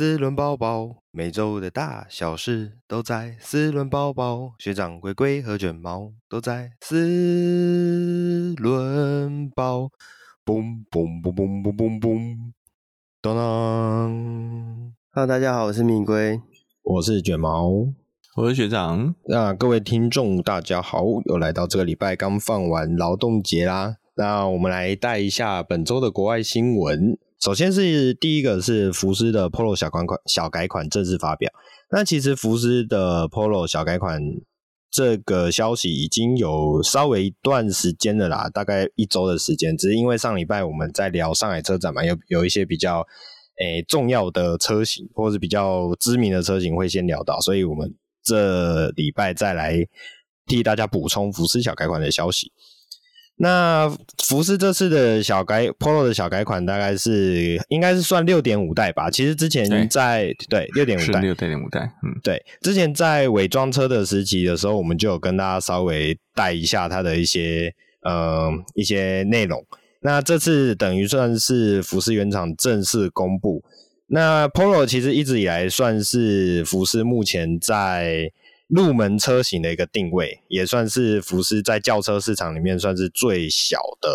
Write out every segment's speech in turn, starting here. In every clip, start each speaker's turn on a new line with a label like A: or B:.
A: 四轮包包，每周的大小事都在四轮包包。学长龟龟和卷毛都在四轮宝。嘣嘣嘣嘣嘣嘣嘣，当当。
B: Hello，大家好，我是米龟，
C: 我是卷毛，
D: 我是学长。
C: 那各位听众，大家好，又来到这个礼拜刚放完劳动节啦。那我们来带一下本周的国外新闻。首先是第一个是福斯的 Polo 小款款小改款正式发表。那其实福斯的 Polo 小改款这个消息已经有稍微一段时间了啦，大概一周的时间。只是因为上礼拜我们在聊上海车展嘛，有有一些比较诶、重要的车型或者是比较知名的车型会先聊到，所以我们这礼拜再来替大家补充福斯小改款的消息。那福斯这次的小改 Polo 的小改款大概是应该是算六点五代吧。其实之前在对六点五代
D: 六点五代，嗯，
C: 对，之前在伪装车的时期的时候，我们就有跟大家稍微带一下它的一些呃一些内容。那这次等于算是福斯原厂正式公布。那 Polo 其实一直以来算是福斯目前在。入门车型的一个定位，也算是福斯在轿车市场里面算是最小的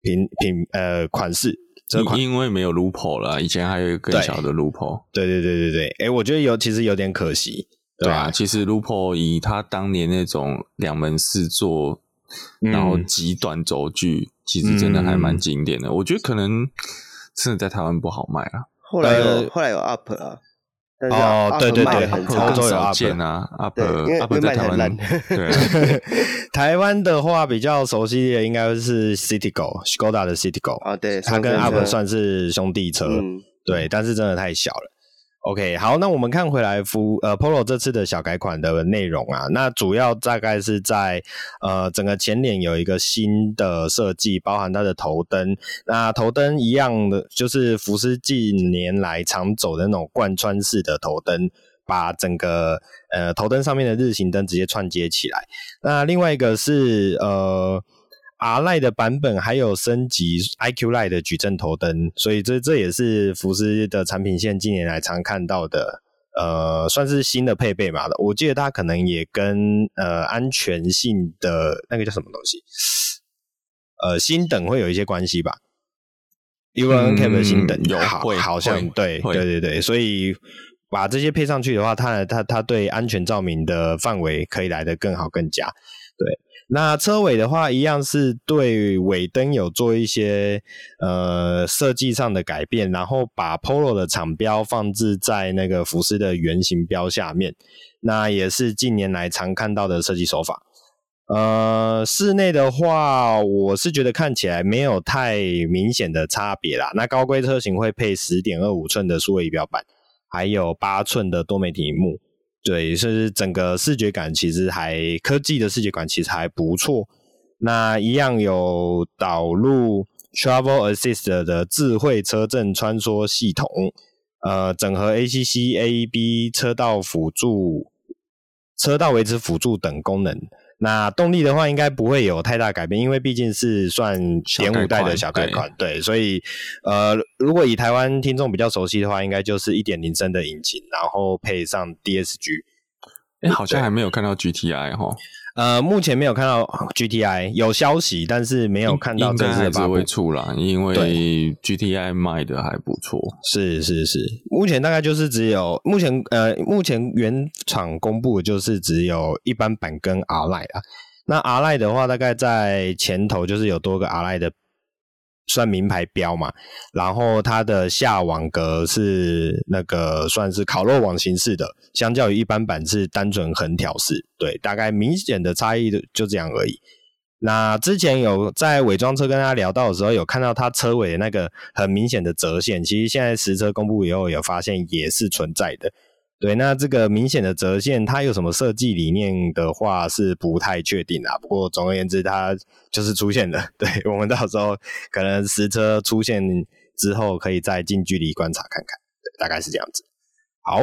C: 品品呃款式。这款
D: 因为没有 Lupo 了，以前还有一个更小的 Lupo。
C: 对对对对对，哎、欸，我觉得有其实有点可惜。
D: 对啊，对啊其实 Lupo 以他当年那种两门四座，嗯、然后极短轴距，其实真的还蛮经典的。嗯、我觉得可能真的在台湾不好卖啊。
B: 后来有、呃、后来有 Up 啊。
C: 哦，对对对，
D: 欧洲有 Up 啊，Up Up 在台湾，
C: 对，台湾的话比较熟悉的应该是 Citigo，Skoda 的 Citigo
B: 啊，对，
C: 它跟 Up 算是兄弟车，嗯、对，但是真的太小了。OK，好，那我们看回来福呃 Polo 这次的小改款的内容啊，那主要大概是在呃整个前脸有一个新的设计，包含它的头灯。那头灯一样的，就是福斯近年来常走的那种贯穿式的头灯，把整个呃头灯上面的日行灯直接串接起来。那另外一个是呃。R-Line 的版本还有升级 IQ Line 的矩阵头灯，所以这这也是福斯的产品线近年来常看到的，呃，算是新的配备嘛的。我记得它可能也跟呃安全性的那个叫什么东西，呃，星等会有一些关系吧。NCAP 的星等有好，好像对对对对，所以把这些配上去的话，它它它对安全照明的范围可以来得更好更佳，对。那车尾的话，一样是对尾灯有做一些呃设计上的改变，然后把 Polo 的厂标放置在那个福斯的原型标下面，那也是近年来常看到的设计手法。呃，室内的话，我是觉得看起来没有太明显的差别啦。那高规车型会配十点二五寸的数位仪表板，还有八寸的多媒体萤幕。对，是整个视觉感其实还科技的视觉感其实还不错。那一样有导入 Travel Assist 的智慧车阵穿梭系统，呃，整合 ACC、AEB 车道辅助、车道维持辅助等功能。那动力的话，应该不会有太大改变，因为毕竟是算点五代的小改款，对，所以呃，如果以台湾听众比较熟悉的话，应该就是一点零升的引擎，然后配上 DSG。
D: 哎、欸，好像还没有看到 GTI 哈。
C: 呃，目前没有看到 GTI 有消息，但是没有看到正式的发布
D: 出来，因为 GTI 卖的还不错。
C: 是是是，目前大概就是只有目前呃，目前原厂公布的就是只有一般版跟 R-Line 啊。那 R-Line 的话，大概在前头就是有多个 R-Line 的。算名牌标嘛，然后它的下网格是那个算是烤肉网形式的，相较于一般版是单纯横条式，对，大概明显的差异就这样而已。那之前有在伪装车跟他聊到的时候，有看到它车尾那个很明显的折线，其实现在实车公布以后有发现也是存在的。对，那这个明显的折线，它有什么设计理念的话是不太确定啊。不过总而言之，它就是出现的。对，我们到时候可能实车出现之后，可以再近距离观察看看。大概是这样子。好，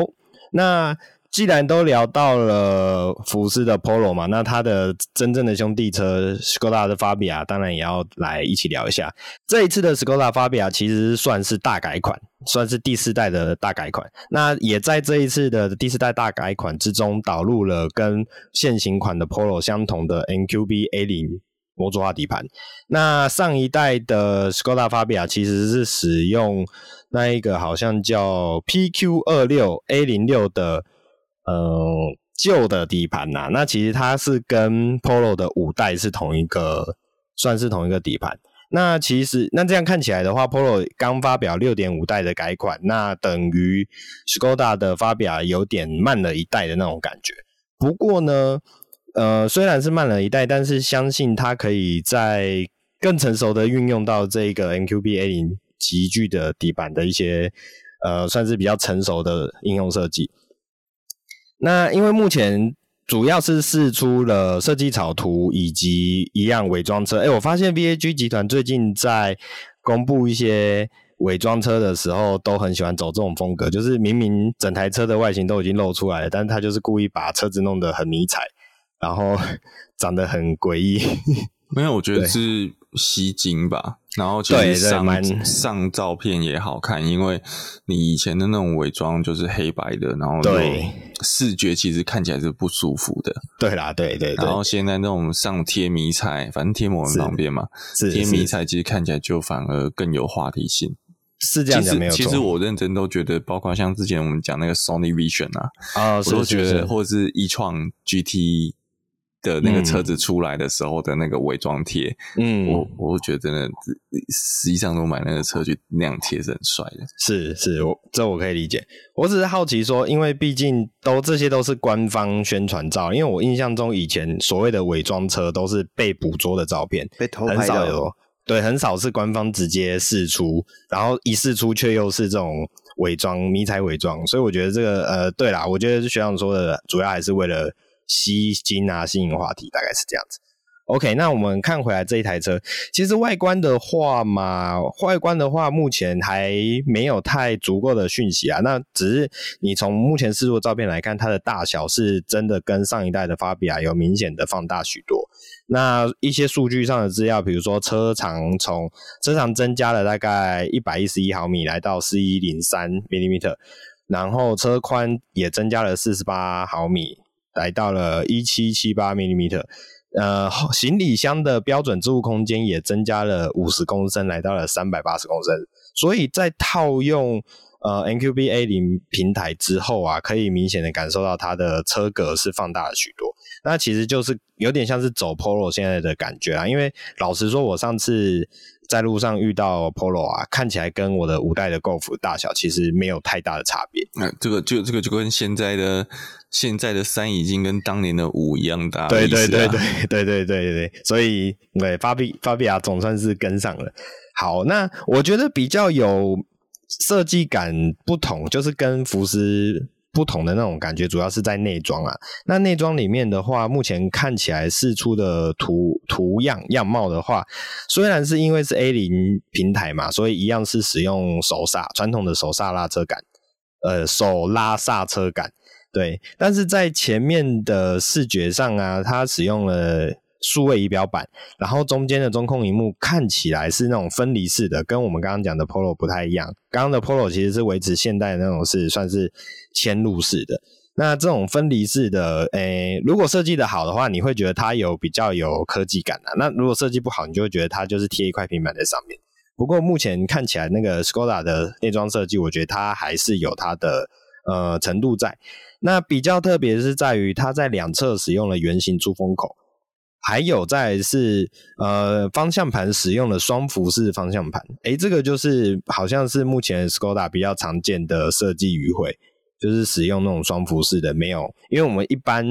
C: 那既然都聊到了福斯的 Polo 嘛，那它的真正的兄弟车 Skoda 的 Fabia 当然也要来一起聊一下。这一次的 Skoda Fabia 其实算是大改款，算是第四代的大改款。那也在这一次的第四代大改款之中导入了跟现行款的 Polo 相同的 MQB A0 模组化底盘。那上一代的 Skoda Fabia 其实是使用那一个好像叫 PQ 二六 A 零六的。呃，旧的底盘呐，那其实它是跟 Polo 的五代是同一个，算是同一个底盘。那其实那这样看起来的话，Polo 刚发表六点五代的改款，那等于 Skoda 的发表有点慢了一代的那种感觉。不过呢，呃，虽然是慢了一代，但是相信它可以在更成熟的运用到这个 MQB A0 级距的底盘的一些，呃，算是比较成熟的应用设计。那因为目前主要是试出了设计草图以及一样伪装车。哎，我发现 VAG 集团最近在公布一些伪装车的时候，都很喜欢走这种风格，就是明明整台车的外形都已经露出来了，但是他就是故意把车子弄得很迷彩，然后 长得很诡异。
D: 没有，我觉得是吸睛吧。然后其实上上照片也好看，因为你以前的那种伪装就是黑白的，然后对视觉其实看起来是不舒服的。
C: 对啦，对对对。
D: 然后现在那种上贴迷彩，反正贴膜很方便嘛，贴迷彩其实看起来就反而更有话题性。
C: 是这样讲没有。
D: 其实我认真都觉得，包括像之前我们讲那个 Sony Vision 啊，啊，我都觉得，或者是 e-tron GT。的那个车子出来的时候的那个伪装贴，嗯，我我觉得真的，实际上都买那个车去那样贴是很帅的。
C: 是是，我这我可以理解。我只是好奇说，因为毕竟都这些都是官方宣传照，因为我印象中以前所谓的伪装车都是被捕捉的照片，
B: 被偷拍的哦。
C: 对，很少是官方直接试出，然后一试出却又是这种伪装迷彩伪装，所以我觉得这个呃，对啦，我觉得学长说的主要还是为了。吸睛啊，吸引话题，大概是这样子。OK，那我们看回来这一台车，其实外观的话嘛，外观的话目前还没有太足够的讯息啊。那只是你从目前释出的照片来看，它的大小是真的跟上一代的 Fabia 有明显的放大许多。那一些数据上的资料，比如说车长从车长增加了大概一百一十一毫米，来到四一零三 millimeter，然后车宽也增加了四十八毫米。来到了一七七八 m m 呃，行李箱的标准置物空间也增加了五十公升，来到了三百八十公升。所以在套用呃 MQB A0 平台之后啊，可以明显的感受到它的车格是放大了许多。那其实就是有点像是走 Polo 现在的感觉啊，因为老实说，我上次。在路上遇到 Polo 啊，看起来跟我的五代的 Golf 大小其实没有太大的差别。
D: 那、啊、这个就这个就跟现在的现在的三已经跟当年的五一样大、啊。
C: 对对对对对对对对，所以对 Fabia 总算是跟上了。好，那我觉得比较有设计感不同，就是跟福斯。不同的那种感觉，主要是在内装啊。那内装里面的话，目前看起来试出的图图样样貌的话，虽然是因为是 A 零平台嘛，所以一样是使用手刹，传统的手刹拉车杆，呃，手拉刹车杆，对。但是在前面的视觉上啊，它使用了。数位仪表板，然后中间的中控荧幕看起来是那种分离式的，跟我们刚刚讲的 Polo 不太一样。刚刚的 Polo 其实是维持现代的那种是算是嵌入式的，那这种分离式的，诶，如果设计的好的话，你会觉得它有比较有科技感啊。那如果设计不好，你就会觉得它就是贴一块平板在上面。不过目前看起来那个 Skoda 的内装设计，我觉得它还是有它的呃程度在。那比较特别是在于它在两侧使用了圆形出风口。还有在是呃方向盘使用了双幅式方向盘，诶，这个就是好像是目前 Skoda 比较常见的设计语汇，就是使用那种双幅式的，没有，因为我们一般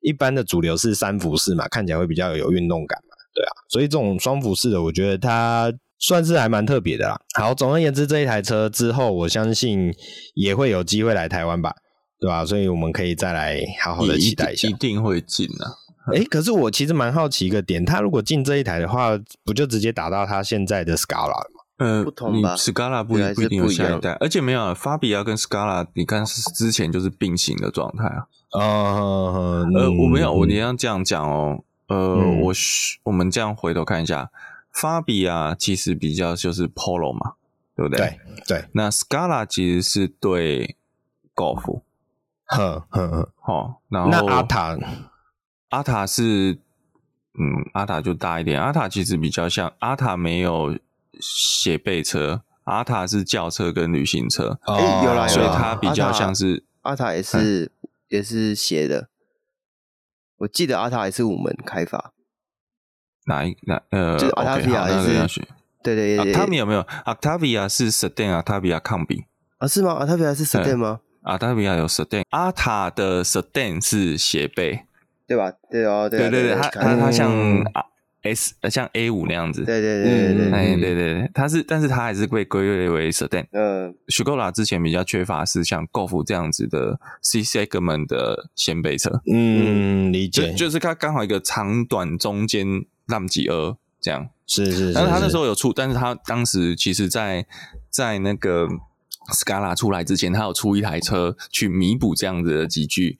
C: 一般的主流是三幅式嘛，看起来会比较有运动感嘛，对啊，所以这种双幅式的，我觉得它算是还蛮特别的啦。好，总而言之，这一台车之后，我相信也会有机会来台湾吧，对吧？所以我们可以再来好好的期待一下，
D: 一定会进啊。
C: 哎、欸，可是我其实蛮好奇一个点，他如果进这一台的话，不就直接打到他现在的 Scala？
D: 呃，
B: 不同吧
D: ？Scala 不不一定有下一代，而且没有 Fabia 跟 Scala，你看是之前就是并行的状态啊。
C: 啊、呃，
D: 呃，我没有，我你要这样讲哦。呃，嗯、我我们这样回头看一下，Fabia 其实比较就是 Polo 嘛，对不对？
C: 对对。
D: 那 Scala 其实是对 Golf，
C: 呵呵呵。
D: 好，然后
C: 那阿塔，
D: 阿塔是，嗯，阿塔就大一点。阿塔其实比较像，阿塔没有斜背车，阿塔是轿车跟旅行车。
B: 哎、欸，有啦，
D: 所以它比较像是
B: 阿塔，也是。嗯也是斜的，我记得阿塔也是五门开发，
D: 哪一哪呃，
B: 就是阿塔比亚是，对对对，
D: 他们有没有？阿塔比亚是 sedan，阿塔比亚抗丙
B: 啊？是吗？阿塔比亚是 sedan 吗？
D: 阿塔比亚有 sedan，阿塔的 sedan 是斜背，
B: 对吧？对哦，对
D: 对对，它它它像。S 像 A 五那样子，
B: 对对对对对，
D: 哎对对对，它是，但是它还是被归类为 Sedan。嗯，Skoda 之前比较缺乏是像 Golf 这样子的 C segment 的掀背车。
C: 嗯，理解，
D: 就，就是它刚好一个长短中间浪几额这样。
C: 是是，是，
D: 但是它那时候有出，但是它当时其实在在那个 Scala 出来之前，它有出一台车去弥补这样子的几句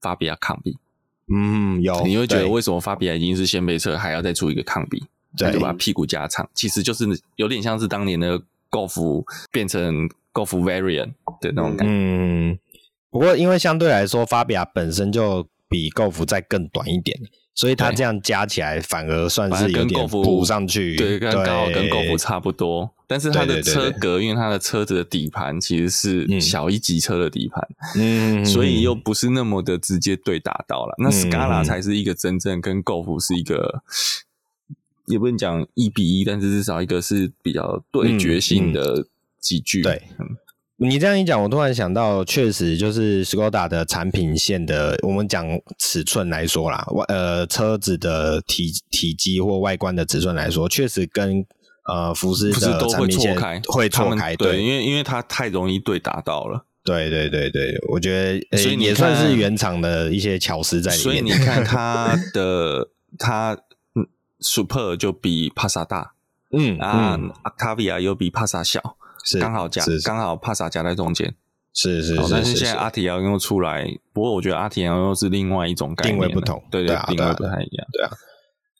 D: Fabia Combi。
C: 嗯，有
D: 你会觉得为什么发比亚已经是先背车，还要再出一个抗比，对，就把屁股加长，其实就是有点像是当年的 Golf 变成 Golf Variant 的那种感觉。
C: 嗯，不过因为相对来说，发比亚本身就比 Golf 再更短一点。所以它这样加起来反而算是有点补上去，
D: 对，刚好跟 Golf 差不多。但是它的车格，因为它的车子的底盘其实是小一级车的底盘，嗯，所以又不是那么的直接对打到了。那 Scala 才是一个真正跟 Golf 是一个，也不能讲一比一，但是至少一个是比较对决性的级距，
C: 对。你这样一讲，我突然想到，确实就是 Skoda 的产品线的，我们讲尺寸来说啦，外呃车子的体体积或外观的尺寸来说，确实跟呃福斯的产品线会错开，
D: 对，对，因为因为它太容易对打到了，
C: 对对对对，我觉得所以也算是原厂的一些巧思在里面。
D: 所以你看它的它嗯，Super 就比帕萨大，嗯啊，Octavia 又比帕萨小。是刚好夹，刚好帕萨夹在中间，
C: 是是。
D: 但是现在阿提奥又出来，不过我觉得阿提奥又是另外一种概念，
C: 定位不同，
D: 对对，定位不太一样，
C: 对啊。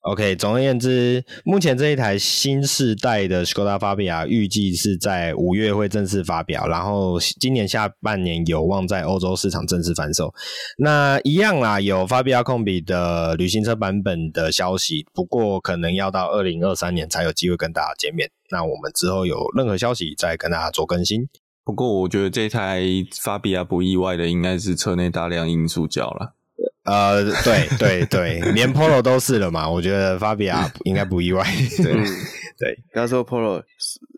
C: OK，总而言之，目前这一台新世代的 Skoda Fabia 预计是在五月会正式发表，然后今年下半年有望在欧洲市场正式贩售。那一样啦，有 Fabia Combi 的旅行车版本的消息，不过可能要到二零二三年才有机会跟大家见面。那我们之后有任何消息再跟大家做更新。
D: 不过我觉得这台 Fabia 不意外的，应该是车内大量硬塑胶了。
C: 呃，对对对，连 Polo 都是了嘛，我觉得 Fabia 应该不意外。对对，
B: 不要说 Polo，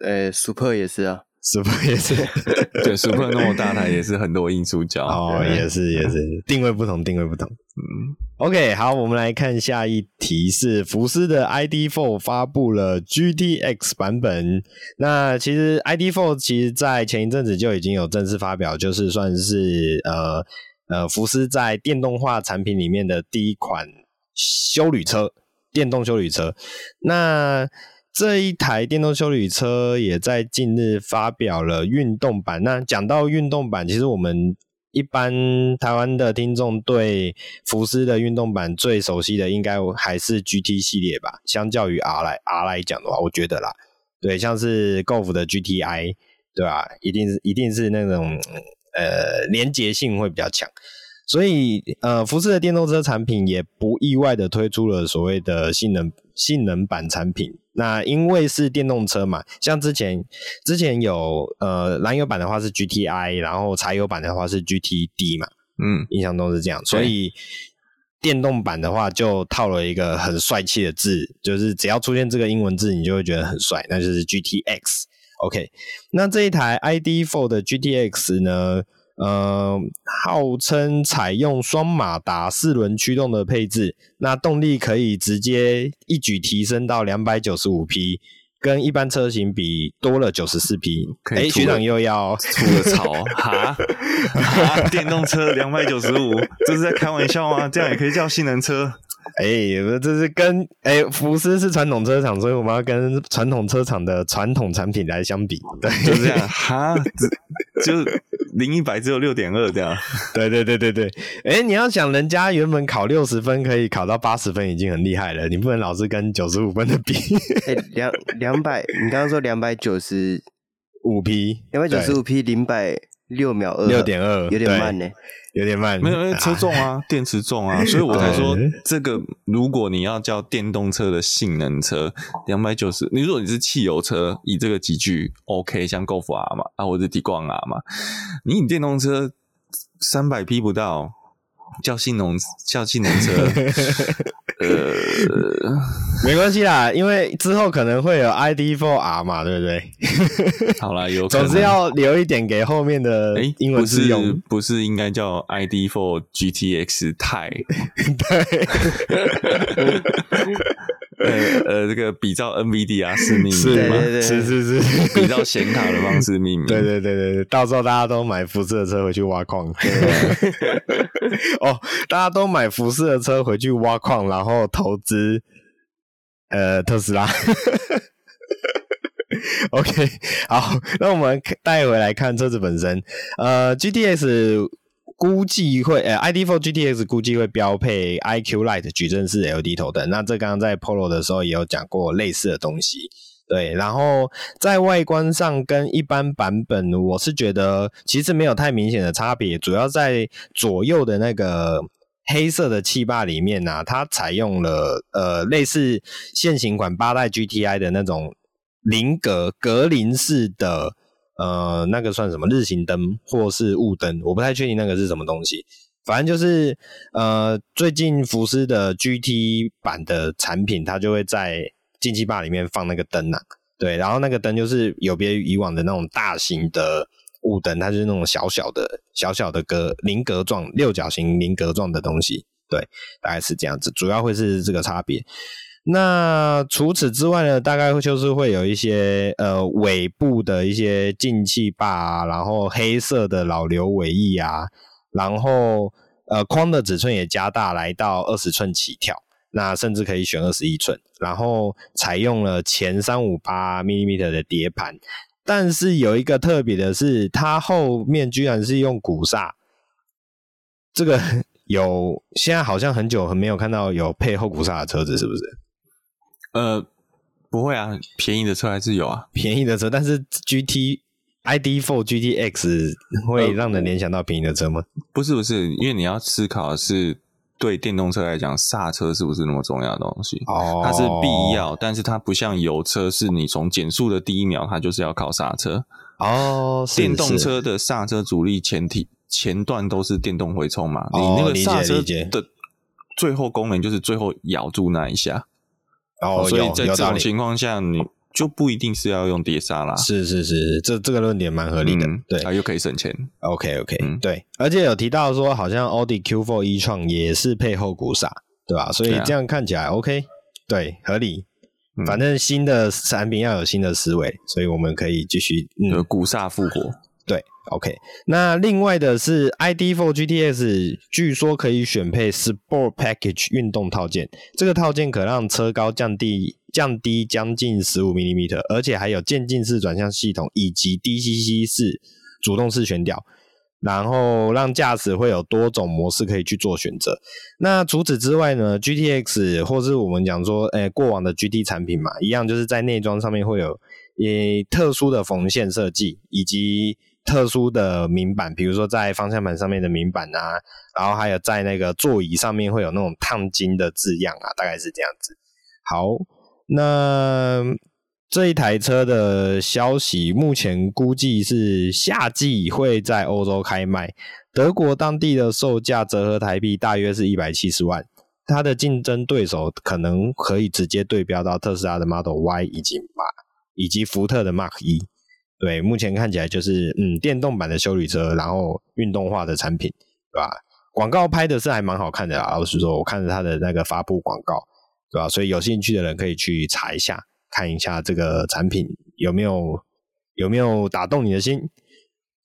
B: 呃，Super 也是啊
C: ，Super 也是，
D: 对，Super 那么大台也是很多硬塑胶。
C: 哦，也是也是，定位不同，定位不同。嗯，OK，好，我们来看下一题，是福斯的 ID.4 发布了 GTX 版本。那其实 ID.4 其实在前一阵子就已经有正式发表，就是算是呃。呃，福斯在电动化产品里面的第一款修旅车，电动修旅车。那这一台电动修旅车也在近日发表了运动版。那讲到运动版，其实我们一般台湾的听众对福斯的运动版最熟悉的，应该还是 GT 系列吧？相较于 R 来 R 来讲的话，我觉得啦，对，像是 Golf 的 GTI，对吧？一定是一定是那种。呃，连结性会比较强，所以呃，福斯的电动车产品也不意外的推出了所谓的性能性能版产品。那因为是电动车嘛，像之前之前有呃燃油版的话是 GTI，然后柴油版的话是 GTD 嘛，嗯，印象中是这样，所以电动版的话就套了一个很帅气的字，就是只要出现这个英文字，你就会觉得很帅，那就是 GTX。OK，那这一台 ID.4 的 GTX 呢，呃，号称采用双马达四轮驱动的配置，那动力可以直接一举提升到两百九十五匹，跟一般车型比多了九十四匹。哎，学长又要
D: 吐了 槽哈？哈，电动车两百九十五，这是在开玩笑吗？这样也可以叫性能车？
C: 哎、欸，这是跟哎、欸，福斯是传统车厂，所以我们要跟传统车厂的传统产品来相比，对，
D: 就这样。哈，就零一百只有六点二这样，
C: 对对对对对，哎、欸，你要想人家原本考六十分可以考到八十分已经很厉害了，你不能老是跟九十五分的比。
B: 哎、欸，两两百，你刚刚说两百九十
C: 五匹，
B: 两百九十五匹零百六秒二，
C: 六点二，
B: 有点慢呢。
C: 有点慢，
D: 没有，因为车重啊，电池重啊，所以我才说这个，如果你要叫电动车的性能车，两百九十，你如果你是汽油车，以这个级距，OK，像 Golf R 嘛，啊，或者 Tiguan R 嘛，你以电动车三百匹不到。叫性能叫性能车，呃，
C: 没关系啦，因为之后可能会有 ID for R 嘛，对不对？
D: 好啦，有
C: 总之要留一点给后面的英文字用，
D: 欸、不是不是应该叫 ID for GTX 太？对。呃呃，这个比照 NVIDIA 是命名
C: 是吗？是是是，
D: 比照显卡的方式命名。
C: 对对对对对，到时候大家都买福斯的车回去挖矿。哦，大家都买福斯的车回去挖矿，然后投资呃特斯拉。OK，好，那我们带回来看车子本身。呃，GTX。估计会呃，ID.4 GTX 估计会标配 IQ Light 矩阵式 LED 头灯。那这刚刚在 Polo 的时候也有讲过类似的东西，对。然后在外观上跟一般版本，我是觉得其实没有太明显的差别，主要在左右的那个黑色的气坝里面啊，它采用了呃类似现行款八代 GTI 的那种菱格格林式的。呃，那个算什么日行灯或是雾灯？我不太确定那个是什么东西。反正就是呃，最近福斯的 GT 版的产品，它就会在进气坝里面放那个灯啊。对，然后那个灯就是有别于以往的那种大型的雾灯，它就是那种小小的、小小的格菱格状、六角形菱格状的东西。对，大概是这样子，主要会是这个差别。那除此之外呢，大概就是会有一些呃尾部的一些进气坝啊，然后黑色的老刘尾翼啊，然后呃框的尺寸也加大来到二十寸起跳，那甚至可以选二十一寸，然后采用了前三五八 m i l i m e t e r 的碟盘，但是有一个特别的是，它后面居然是用鼓刹，这个 有现在好像很久很没有看到有配后鼓刹的车子，是不是？
D: 呃，不会啊，便宜的车还是有啊，
C: 便宜的车，但是 GT。ID Four GTX 会让人联想到便宜的车吗？
D: 呃，不是不是，因为你要思考的是对电动车来讲，刹车是不是那么重要的东西？哦，它是必要，但是它不像油车，是你从减速的第一秒，它就是要靠刹车。
C: 哦，
D: 电动车的刹车阻力前提前段都是电动回冲嘛，哦，你那个刹车的最后功能就是最后咬住那一下。
C: 哦，
D: 所以在这种情况下，你就不一定是要用碟刹啦。
C: 是是是，这这个论点蛮合理的。嗯、对，
D: 啊，又可以省钱。
C: OK OK，、嗯、对，而且有提到说，好像奥迪 Q4 e-tron 也是配后鼓刹，对吧？所以这样看起来 OK，对，合理。反正新的产品要有新的思维，所以我们可以继续
D: 嗯，鼓刹复活。
C: ，OK。那另外的是 ID.4 GTX，据说可以选配 Sport Package 运动套件，这个套件可让车高降低降低将近十五 mm，而且还有渐进式转向系统以及 DCC 式主动式悬吊，然后让驾驶会有多种模式可以去做选择。那除此之外呢，GTX 或是我们讲说，诶、过往的 GT 产品嘛，一样就是在内装上面会有诶特殊的缝线设计以及。特殊的明板，比如说在方向盘上面的明板啊，然后还有在那个座椅上面会有那种烫金的字样啊，大概是这样子。好，那这一台车的消息目前估计是夏季会在欧洲开卖，德国当地的售价折合台币大约是一百七十万，它的竞争对手可能可以直接对标到特斯拉的 Model Y 以及马以及福特的 Mark 一。对，目前看起来就是嗯，电动版的修理车，然后运动化的产品，对吧？广告拍的是还蛮好看的啊，老实说，我看着它的那个发布广告，对吧？所以有兴趣的人可以去查一下，看一下这个产品有没有有没有打动你的心。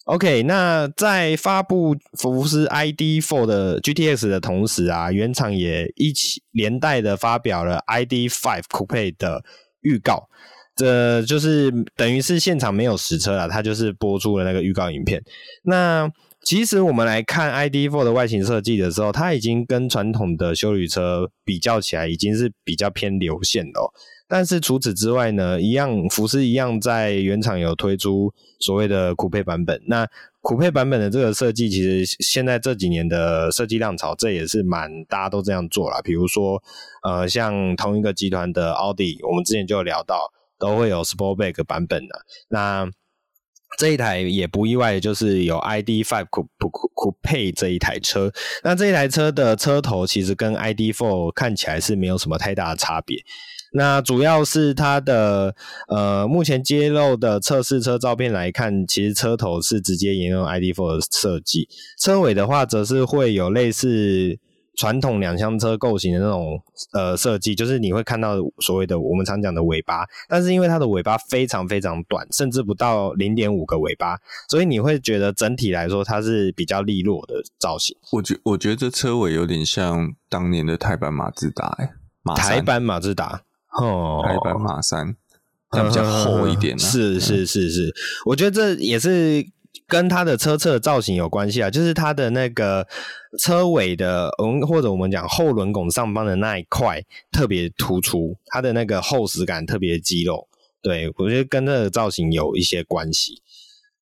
C: OK，那在发布福斯 ID.4 的 GTX 的同时啊，原厂也一起连带的发表了 ID.5 Coupe 的预告，这就是等于是现场没有实车了，它就是播出了那个预告影片。那其实我们来看 ID.4 的外形设计的时候，它已经跟传统的修理车比较起来，已经是比较偏流线的哦。但是除此之外呢，一样福斯一样在原厂有推出所谓的酷配版本。那酷配版本的这个设计，其实现在这几年的设计浪潮，这也是蛮大家都这样做啦。比如说，呃，像同一个集团的奥迪，我们之前就有聊到，都会有 Sportback 版本的。那这一台也不意外，就是有 ID.5 酷酷酷配这一台车。那这一台车的车头其实跟 ID.4 看起来是没有什么太大的差别。那主要是它的呃，目前揭露的测试车照片来看，其实车头是直接沿用 ID.4 的设计，车尾的话则是会有类似传统两厢车构型的那种呃设计，就是你会看到所谓的我们常讲的尾巴，但是因为它的尾巴非常非常短，甚至不到零点五个尾巴，所以你会觉得整体来说它是比较利落的造型。
D: 我觉我觉得这车尾有点像当年的台版马自达，哎，
C: 台版马自达。哦，
D: 台版马三，它比较厚一点，啊。
C: 是是是是，我觉得这也是跟它的车侧造型有关系啊。就是它的那个车尾的，嗯，或者我们讲后轮拱上方的那一块特别突出，它的那个厚实感特别肌肉。对，我觉得跟这个造型有一些关系。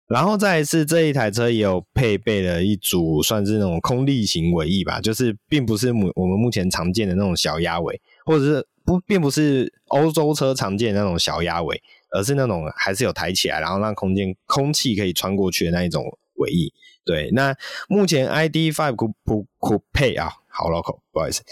C: 然后再来是这一台车也有配备了一组算是那种空力型尾翼吧，就是并不是目我们目前常见的那种小鸭尾，或者是。不，并不是欧洲车常见的那种小鸭尾，而是那种还是有抬起来，然后让空间空气可以穿过去的那一种尾翼。对，那目前 ID.5 酷酷酷配啊，好 local，不好意思，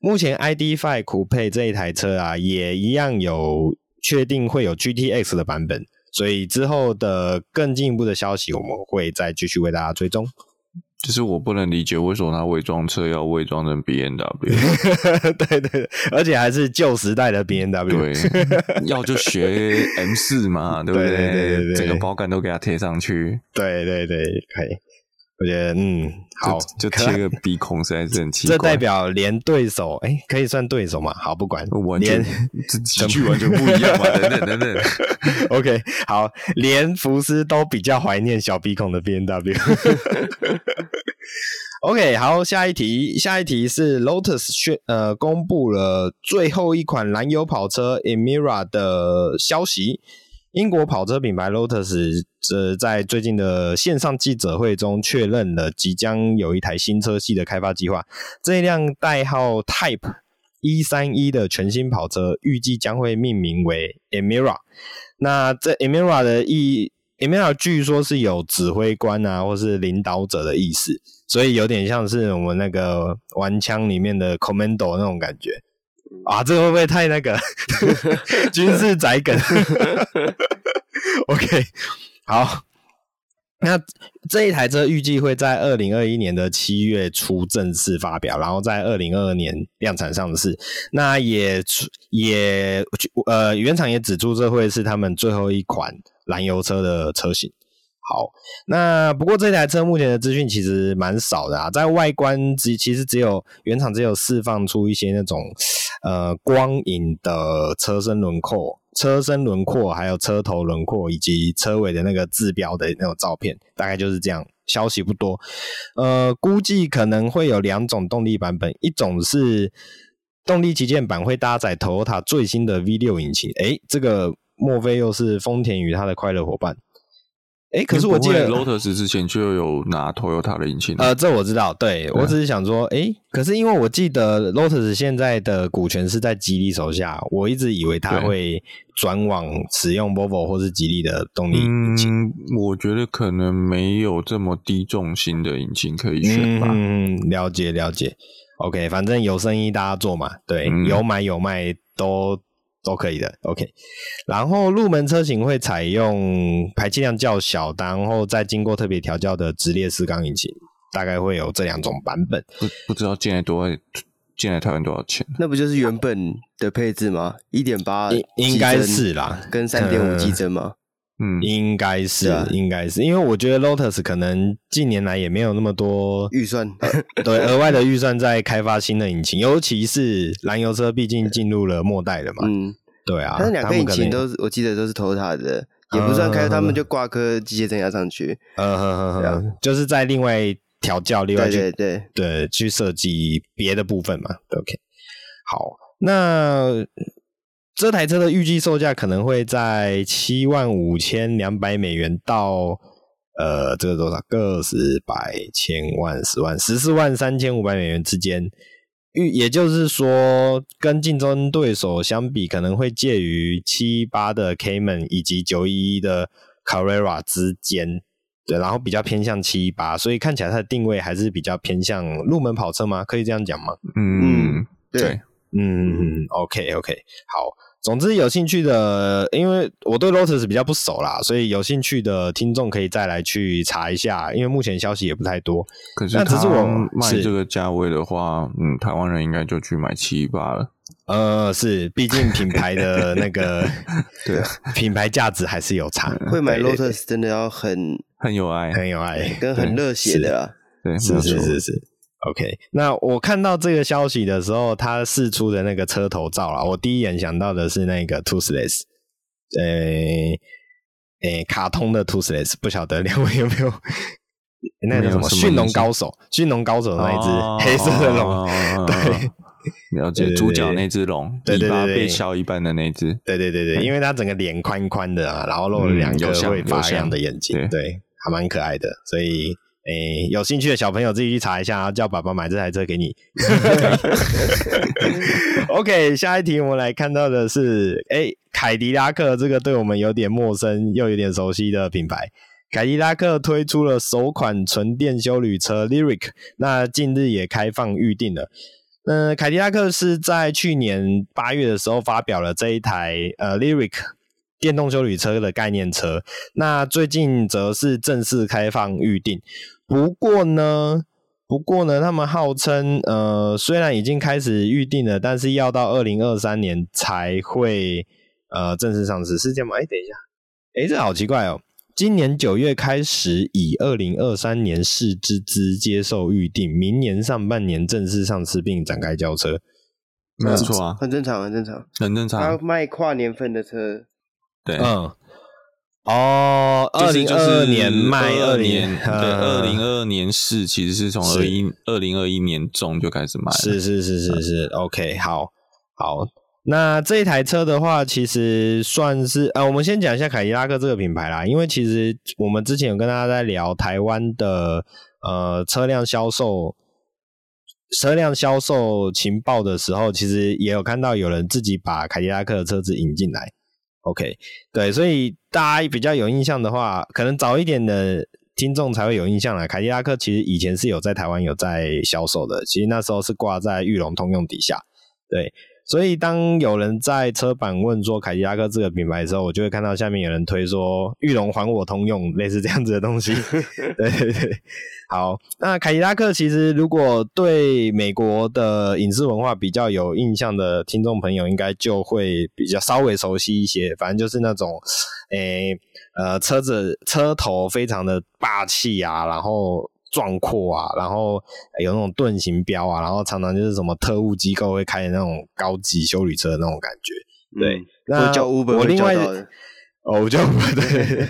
C: 目前 ID.5 酷配这一台车啊，也一样有确定会有 GTX 的版本，所以之后的更进一步的消息，我们会再继续为大家追踪。
D: 就是我不能理解为什么他伪装车要伪装成 B
C: N W，对对对，而且还是旧时代的 B
D: N W，对，要就学 M 四嘛，对不对？对对对对，整个包杆都给它贴上去，
C: 对对对，可以。我觉得嗯，好，
D: 就贴个鼻孔实在是很奇怪。
C: 这代表连对手，哎、欸，可以算对手嘛？好，不管，
D: 完全这几句完全不一样嘛？等等等等。
C: OK，好，连福斯都比较怀念小鼻孔的 B N W。OK，好，下一题，下一题是 Lotus 宣呃公布了最后一款燃油跑车 Emira 的消息。英国跑车品牌 Lotus 呃，在最近的线上记者会中确认了即将有一台新车系的开发计划。这辆代号 Type 一三一的全新跑车，预计将会命名为 Emira。那这 Emira 的意，Emira 据说是有指挥官啊，或是领导者的意思，所以有点像是我们那个玩枪里面的 Commando 那种感觉。啊，这个会不会太那个 军事宅梗？OK，好，那这一台车预计会在二零二一年的七月初正式发表，然后在二零二二年量产上市。那也也呃，原厂也指出这会是他们最后一款燃油车的车型。好，那不过这台车目前的资讯其实蛮少的啊，在外观只其实只有原厂只有释放出一些那种呃光影的车身轮廓、车身轮廓，还有车头轮廓以及车尾的那个字标的那种照片，大概就是这样，消息不多。呃，估计可能会有两种动力版本，一种是动力旗舰版会搭载 Toyota 最新的 V6 引擎，诶，这个莫非又是丰田与它的快乐伙伴？哎、欸，可是我记得
D: Lotus 之前就有拿 Toyota 的引擎。
C: 呃，这我知道，对，对我只是想说，哎、欸，可是因为我记得 Lotus 现在的股权是在吉利手下，我一直以为他会转往使用 Volvo 或是吉利的动力引擎。
D: 嗯，我觉得可能没有这么低重心的引擎可以选吧。
C: 嗯，了解了解。OK，反正有生意大家做嘛，对，嗯、有买有卖都。都可以的，OK。然后入门车型会采用排气量较小，然后再经过特别调教的直列四缸引擎，大概会有这两种版本。
D: 不不知道进来多，进来台湾多少钱？
B: 那不就是原本的配置吗？一点八，
C: 应该是啦，
B: 跟三点五激增吗？
C: 嗯，应该是，啊、应该是，因为我觉得 Lotus 可能近年来也没有那么多
B: 预算，
C: 对，额外的预算在开发新的引擎，尤其是燃油车，毕竟进入了末代了嘛。嗯，对啊，
B: 但两个引擎都是，我记得都是 Toyota 的，也不算开，他们就挂颗机械增压上去。嗯哼哼哼，
C: 就是在另外调教，另外去
B: 对对对，
C: 对去设计别的部分嘛。OK，好，那。这台车的预计售价可能会在七万五千两百美元到呃，这个多少个十百千万十万十四万三千五百美元之间。预也就是说，跟竞争对手相比，可能会介于七八的 Cayman 以及九一一的 Carrera 之间。对，然后比较偏向七八，所以看起来它的定位还是比较偏向入门跑车吗？可以这样讲吗？
D: 嗯，
C: 对。嗯，OK OK，好。总之有兴趣的，因为我对 Lotus 比较不熟啦，所以有兴趣的听众可以再来去查一下。因为目前消息也不太多。
D: 可是，那只是我卖这个价位的话，嗯，台湾人应该就去买七八了。
C: 呃，是，毕竟品牌的那个对品牌价值还是有差。
B: 会买 Lotus 真的要很
D: 很有爱，
C: 很有爱，
B: 跟很热血的。
D: 对，
C: 是是是是。OK，那我看到这个消息的时候，他试出的那个车头照啦，我第一眼想到的是那个 Toothless，呃，诶，卡通的 Toothless，不晓得两位有没有 那个什么驯龙高手，驯龙高手的那一只黑色的龙，对，
D: 了解主角那只龙，尾巴被削一半的那只，
C: 对对对对，因为它整个脸宽宽的啊，然后露了两个会发亮的眼睛，对，还蛮可爱的，所以。诶、欸，有兴趣的小朋友自己去查一下，叫爸爸买这台车给你。OK，下一题我们来看到的是，诶、欸，凯迪拉克这个对我们有点陌生又有点熟悉的品牌。凯迪拉克推出了首款纯电休旅车 Lyric，那近日也开放预定了。嗯，凯迪拉克是在去年八月的时候发表了这一台呃 Lyriq。电动修理车的概念车，那最近则是正式开放预定。不过呢，不过呢，他们号称，呃，虽然已经开始预定了，但是要到二零二三年才会呃正式上市，是这样吗？哎、欸，等一下，哎、欸，这好奇怪哦。今年九月开始，以二零二三年市之资接受预定，明年上半年正式上市并展开交车，
D: 没有错啊，
B: 很正常，很正常，
D: 很正常。
B: 他卖跨年份的车。
D: 对，
C: 嗯，哦，二零二二年卖二
D: 年，对，二零二二年是其实是从二一二零二一年中就开始卖，
C: 是是是是是，OK，好，好，那这一台车的话，其实算是呃，我们先讲一下凯迪拉克这个品牌啦，因为其实我们之前有跟大家在聊台湾的呃车辆销售车辆销售情报的时候，其实也有看到有人自己把凯迪拉克的车子引进来。OK，对，所以大家比较有印象的话，可能早一点的听众才会有印象了。凯迪拉克其实以前是有在台湾有在销售的，其实那时候是挂在裕隆通用底下。对，所以当有人在车版问说凯迪拉克这个品牌的时候，我就会看到下面有人推说玉龙还我通用，类似这样子的东西。对 对对。好，那凯迪拉克其实如果对美国的影视文化比较有印象的听众朋友，应该就会比较稍微熟悉一些。反正就是那种，诶、欸，呃，车子车头非常的霸气啊，然后壮阔啊，然后有那种盾形标啊，然后常常就是什么特务机构会开的那种高级修理车的那种感觉。对，嗯、那
B: 叫 Uber 我
C: 另外哦，我叫 Uber 对。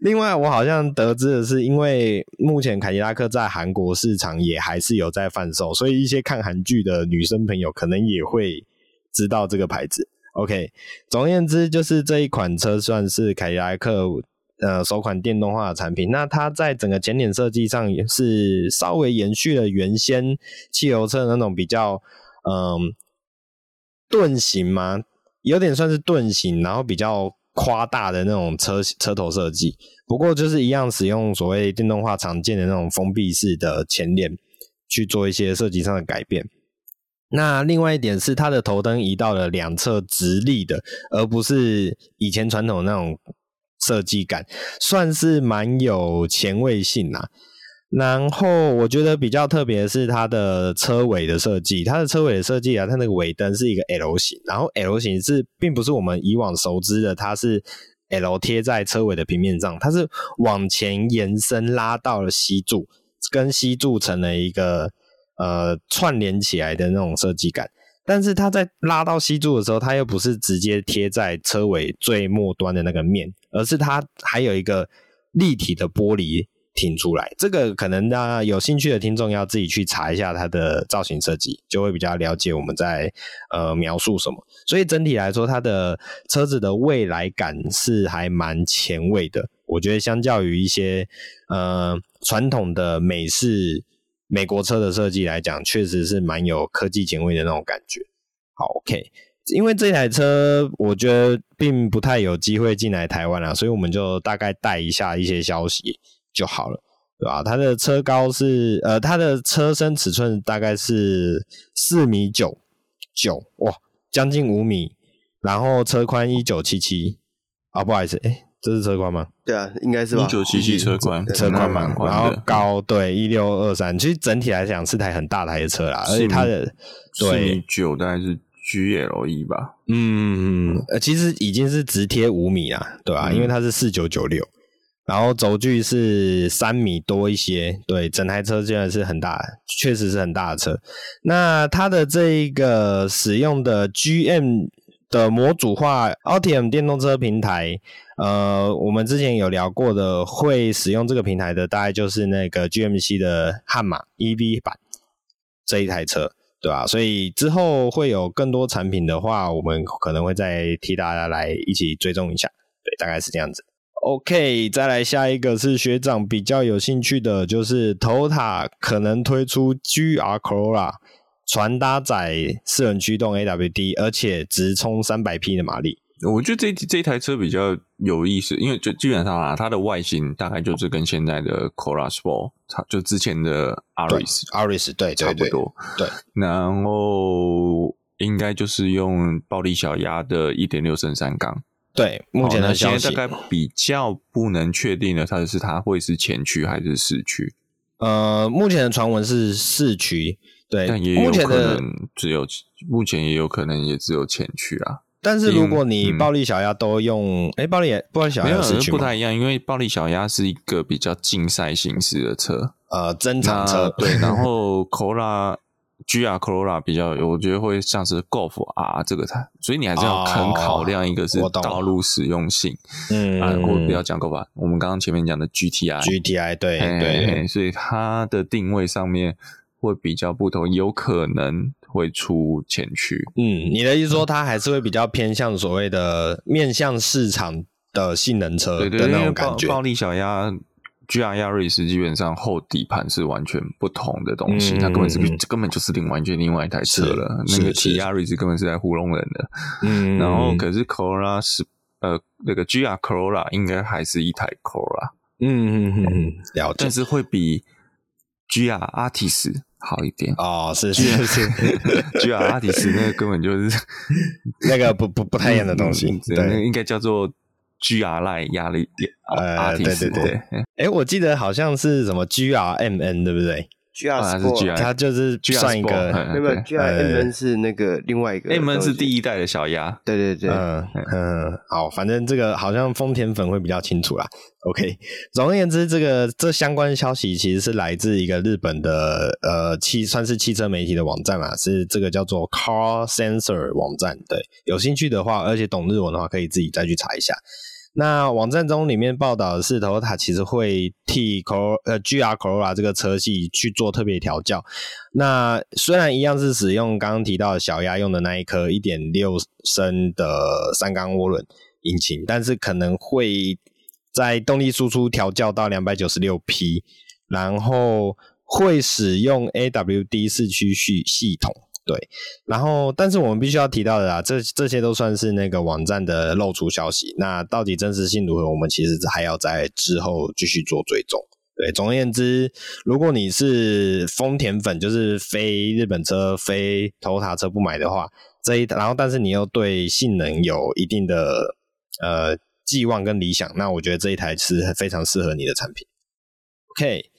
C: 另外，我好像得知的是，因为目前凯迪拉克在韩国市场也还是有在贩售，所以一些看韩剧的女生朋友可能也会知道这个牌子。OK，总而言之，就是这一款车算是凯迪拉克呃首款电动化的产品。那它在整个前脸设计上也是稍微延续了原先汽油车的那种比较嗯盾形嘛，有点算是盾形，然后比较。夸大的那种车车头设计，不过就是一样使用所谓电动化常见的那种封闭式的前脸去做一些设计上的改变。那另外一点是，它的头灯移到了两侧直立的，而不是以前传统那种设计感，算是蛮有前卫性啦。然后我觉得比较特别是它的车尾的设计，它的车尾的设计啊，它那个尾灯是一个 L 型，然后 L 型是并不是我们以往熟知的，它是 L 贴在车尾的平面上，它是往前延伸拉到了 C 柱，跟 C 柱成了一个呃串联起来的那种设计感。但是它在拉到 C 柱的时候，它又不是直接贴在车尾最末端的那个面，而是它还有一个立体的玻璃挺出来。这个可能大家有兴趣的听众要自己去查一下它的造型设计，就会比较了解我们在呃描述什么。所以整体来说，它的车子的未来感是还蛮前卫的。我觉得相较于一些呃传统的美式。美国车的设计来讲，确实是蛮有科技前卫的那种感觉。好，OK，因为这台车我觉得并不太有机会进来台湾啦，所以我们就大概带一下一些消息就好了，对吧？它的车高是呃，它的车身尺寸大概是四米九九，哇，将近五米，然后车宽一九七七，啊，不好意思，哎、这是车宽吗？
B: 对啊，应该是吧。
D: 一九七七车宽，
C: 车宽蛮宽，然后高对一六二三，其实整体来讲是台很大台的车啦，而且它的
D: 四米九大概是 GLE 吧。
C: 嗯嗯呃，其实已经是直贴五米啦，对吧、啊？嗯、因为它是四九九六，然后轴距是三米多一些，对，整台车真的是很大，确实是很大的车。那它的这一个使用的 GM 的模组化 Ultium 电动车平台。呃，我们之前有聊过的，会使用这个平台的，大概就是那个 GMC 的悍马 EV 版这一台车，对吧？所以之后会有更多产品的话，我们可能会再替大家来一起追踪一下，对，大概是这样子。OK，再来下一个是学长比较有兴趣的，就是 t o t a 可能推出 GR Corolla 全搭载四轮驱动 AWD，而且直冲三百匹的马力。
D: 我觉得这这台车比较有意思，因为就基本上啊，它的外形大概就是跟现在的 Corolla Sport 差，就之前的 Aris，Aris
C: 对，
D: 差不多。
C: 对，
D: 然后应该就是用暴力小鸭的一点六升三缸。
C: 对，目前的消息
D: 大概比较不能确定的，它是它会是前驱还是四驱？
C: 呃，目前的传闻是四驱，对，
D: 但也有可能只有目前也有可能也只有前驱啊。
C: 但是如果你暴力小鸭都用，哎、嗯欸，暴力暴力小鸭是
D: 不太一样，因为暴力小鸭是一个比较竞赛形式的车，
C: 呃，增长车。
D: 对。然后 Corolla GR Corolla 比较，我觉得会像是 Golf R 这个台，所以你还是要很考量一个是道路实用性。
C: 嗯，
D: 啊，我不要讲 Golf R，我们刚刚前面讲的 GTI，GTI
C: 对对。对，
D: 所以它的定位上面会比较不同，有可能。会出前驱，
C: 嗯，你的意思说它还是会比较偏向所谓的面向市场的性能车的那种感觉。
D: 暴力小鸭 GR Yaris 基本上后底盘是完全不同的东西，它根本是根本就是另完全另外一台车了。那个 T Yaris 根本是在糊弄人的，嗯，然后可是 Corolla 是呃那个 GR Corolla 应该还是一台 Corolla，
C: 嗯嗯嗯嗯，了解，
D: 但是会比 GR Altis 好一点。
C: 哦，是是是，
D: GR Altis 那个根本就是
C: 那个不不不太一样的东西，
D: 对，那个应该叫做 GR Line 压力
C: 呃，对对对，哎，我记得好像是什么 GRMN 对不对
B: ？G R Sport，
C: 它就是算一个，
B: 那个 G R M N 是那个另外一个
D: ，M N 是第一代的小鸭，
B: 对对对，
C: 嗯嗯，好，反正这个好像丰田粉会比较清楚啦。OK，总而言之，这个这相关消息其实是来自一个日本的呃汽算是汽车媒体的网站嘛，是这个叫做 Car Sensor 网站。对，有兴趣的话，而且懂日文的话，可以自己再去查一下。那网站中里面报道的是，Toyota 其实会替 Cor 呃 GR Corolla 这个车系去做特别调教。那虽然一样是使用刚刚提到的小鸭用的那一颗一点六升的三缸涡轮引擎，但是可能会在动力输出调教到两百九十六匹，然后会使用 AWD 四驱系系统。对，然后但是我们必须要提到的啊，这这些都算是那个网站的露出消息。那到底真实性如何，我们其实还要在之后继续做追踪。对，总而言之，如果你是丰田粉，就是非日本车、非头塔车不买的话，这一然后但是你又对性能有一定的呃寄望跟理想，那我觉得这一台是非常适合你的产品。OK。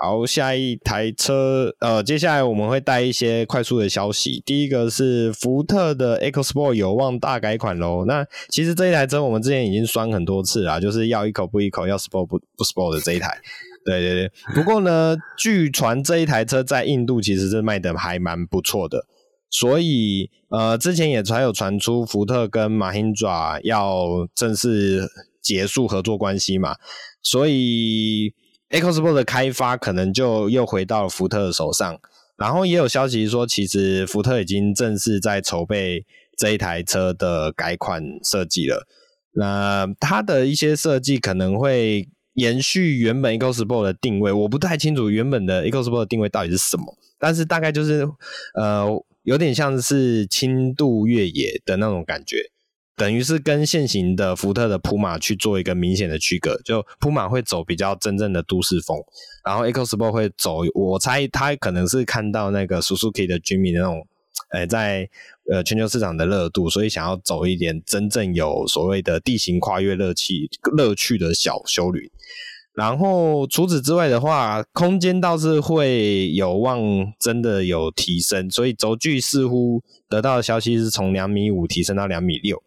C: 好，下一台车，呃，接下来我们会带一些快速的消息。第一个是福特的 EcoSport 有望大改款喽。那其实这一台车我们之前已经酸很多次了，就是要一口不一口，要 Sport 不不 Sport 的这一台。对对对。不过呢，据传这一台车在印度其实是卖的还蛮不错的，所以呃，之前也才有传出福特跟 Mahindra 要正式结束合作关系嘛，所以。EcoSport 的开发可能就又回到福特的手上，然后也有消息说，其实福特已经正式在筹备这一台车的改款设计了。那它的一些设计可能会延续原本 EcoSport 的定位，我不太清楚原本的 EcoSport 的定位到底是什么，但是大概就是呃，有点像是轻度越野的那种感觉。等于是跟现行的福特的普马去做一个明显的区隔，就普马会走比较真正的都市风，然后 EcoSport 会走，我猜他可能是看到那个 Suzuki 的 Jimny 那种，呃，在呃全球市场的热度，所以想要走一点真正有所谓的地形跨越乐趣乐趣的小休旅。然后除此之外的话，空间倒是会有望真的有提升，所以轴距似乎得到的消息是从两米五提升到两米六。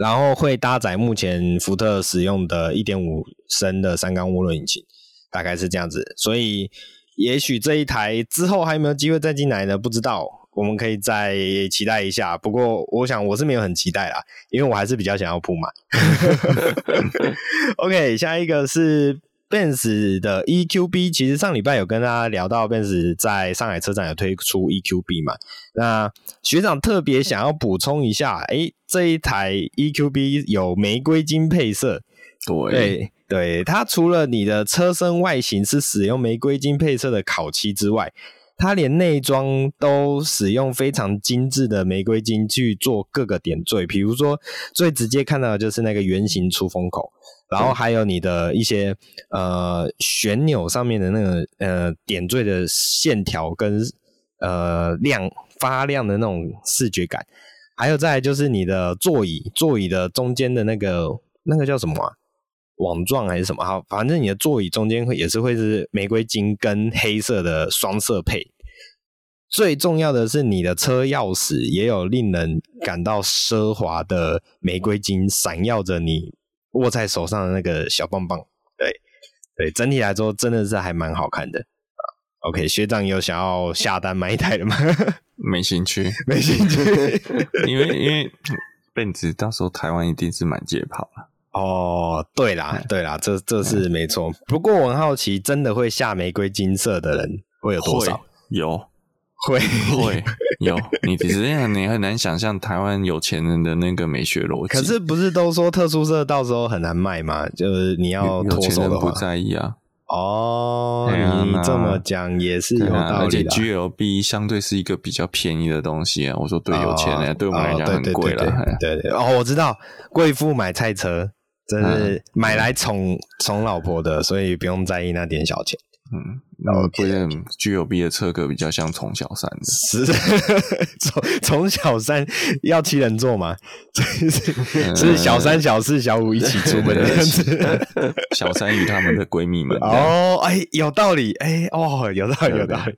C: 然后会搭载目前福特使用的1.5升的三缸涡轮引擎，大概是这样子。所以也许这一台之后还有没有机会再进来呢？不知道，我们可以再期待一下。不过我想我是没有很期待啦，因为我还是比较想要铺满。OK，下一个是。Benz 的 EQB 其实上礼拜有跟大家聊到，Benz 在上海车展有推出 EQB 嘛？那学长特别想要补充一下，诶，这一台 EQB 有玫瑰金配色，
D: 对
C: 对对，它除了你的车身外形是使用玫瑰金配色的烤漆之外，它连内装都使用非常精致的玫瑰金去做各个点缀，比如说最直接看到的就是那个圆形出风口。然后还有你的一些呃旋钮上面的那个呃点缀的线条跟呃亮发亮的那种视觉感，还有再来就是你的座椅座椅的中间的那个那个叫什么啊？网状还是什么？好，反正你的座椅中间会也是会是玫瑰金跟黑色的双色配。最重要的是你的车钥匙也有令人感到奢华的玫瑰金闪耀着你。握在手上的那个小棒棒，对对，整体来说真的是还蛮好看的啊。OK，学长有想要下单买一台的吗？
D: 没兴趣，
C: 没兴趣，
D: 因为因为 Benz 到时候台湾一定是满街跑了。
C: 哦，对啦，对啦，这这是没错。不过我很好奇，真的会下玫瑰金色的人会有多少？
D: 有。
C: 会
D: 会 有，你只是你很难想象台湾有钱人的那个美学逻辑。
C: 可是不是都说特殊色到时候很难卖吗？就是你要脱手的话，
D: 不在意啊。
C: 哦，你这么讲也是有道理的。
D: 而且 GLB 相对是一个比较便宜的东西啊。我说对有钱人，对我们来讲很贵了。
C: 对对哦，我知道，贵妇买菜车，这是买来宠宠老婆的，所以不用在意那点小钱。
D: 嗯。然后觉得 GLB 的车格比较像宠小三的，
C: 是 从从小三要七人座吗？是是小三、小四、小五一起出门的样子。
D: 小三与他们的闺蜜们。
C: 哦，哎，有道理，哎，哦，有道理，有道理。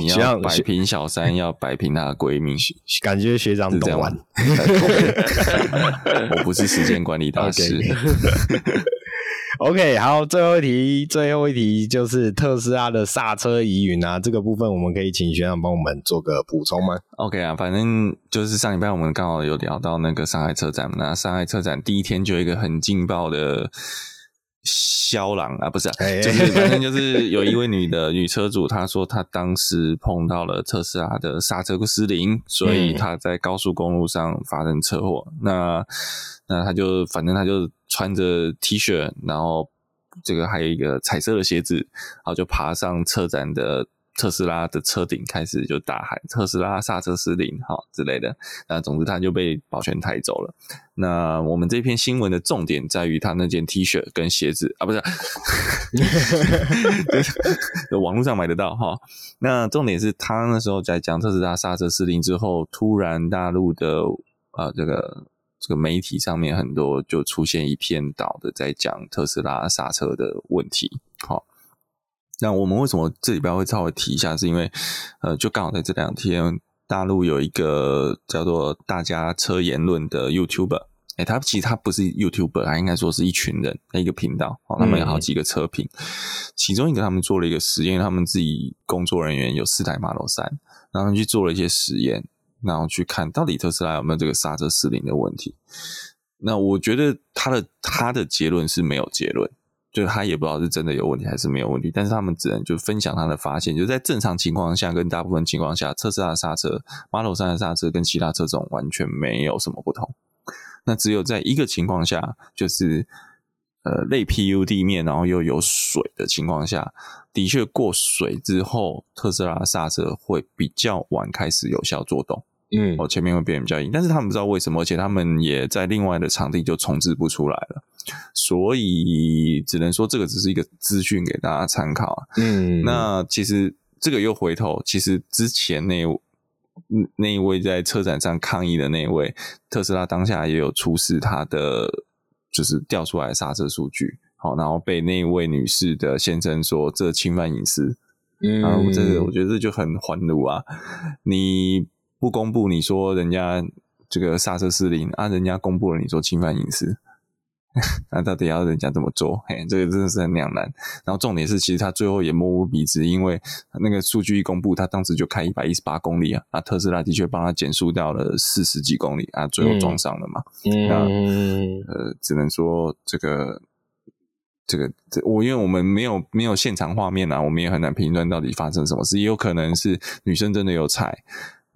D: 你要摆平小三，要摆平她的闺蜜，
C: 感觉学长懂玩。
D: 我不是时间管理大师。
C: OK，好，最后一题，最后一题就是特斯拉的刹车疑云啊，这个部分我们可以请学长帮我们做个补充吗
D: ？OK 啊，反正就是上礼拜我们刚好有聊到那个上海车展，那上海车展第一天就有一个很劲爆的肖郎啊，不是、啊，就是反正就是有一位女的女车主，她说她当时碰到了特斯拉的刹车失灵，所以她在高速公路上发生车祸，嗯、那那她就反正她就。穿着 T 恤，然后这个还有一个彩色的鞋子，然后就爬上车展的特斯拉的车顶，开始就大喊“特斯拉刹车失灵”哈之类的。那总之他就被保全抬走了。那我们这篇新闻的重点在于他那件 T 恤跟鞋子啊，不是，网络上买得到哈。那重点是他那时候在讲特斯拉刹车失灵之后，突然大陆的啊这个。这个媒体上面很多就出现一片倒的，在讲特斯拉刹车的问题。好，那我们为什么这里边会稍微提一下？是因为呃，就刚好在这两天，大陆有一个叫做“大家车言论”的 YouTuber，哎，他其实他不是 YouTuber，他应该说是一群人，一个频道，哦，他们有好几个车评，嗯、其中一个他们做了一个实验，他们自己工作人员有四台 Model 3，然后去做了一些实验，然后去看到底特斯拉有没有这个刹车失灵的问题。那我觉得他的他的结论是没有结论。就他也不知道是真的有问题还是没有问题，但是他们只能就分享他的发现，就在正常情况下跟大部分情况下，特斯拉的刹车，Model 3的刹车跟其他车种完全没有什么不同。那只有在一个情况下，就是呃类 PU 地面，然后又有水的情况下，的确过水之后，特斯拉刹车会比较晚开始有效作动。嗯，哦，前面会变得比较硬，但是他们不知道为什么，而且他们也在另外的场地就重置不出来了，所以只能说这个只是一个资讯给大家参考啊。嗯，那其实这个又回头，其实之前那那一位在车展上抗议的那一位特斯拉当下也有出示他的就是调出来的刹车数据，好，然后被那一位女士的先生说这侵犯隐私，嗯，然后这个我觉得这就很环路啊，你。不公布，你说人家这个刹车失灵啊，人家公布了，你说侵犯隐私，那到底要人家怎么做？嘿，这个真的是很两难。然后重点是，其实他最后也摸不鼻子，因为那个数据一公布，他当时就开一百一十八公里啊，啊，特斯拉的确帮他减速掉了四十几公里啊，最后撞上了嘛。嗯、那呃，只能说这个这个这我因为我们没有没有现场画面啊，我们也很难评论到底发生什么事，也有可能是女生真的有踩。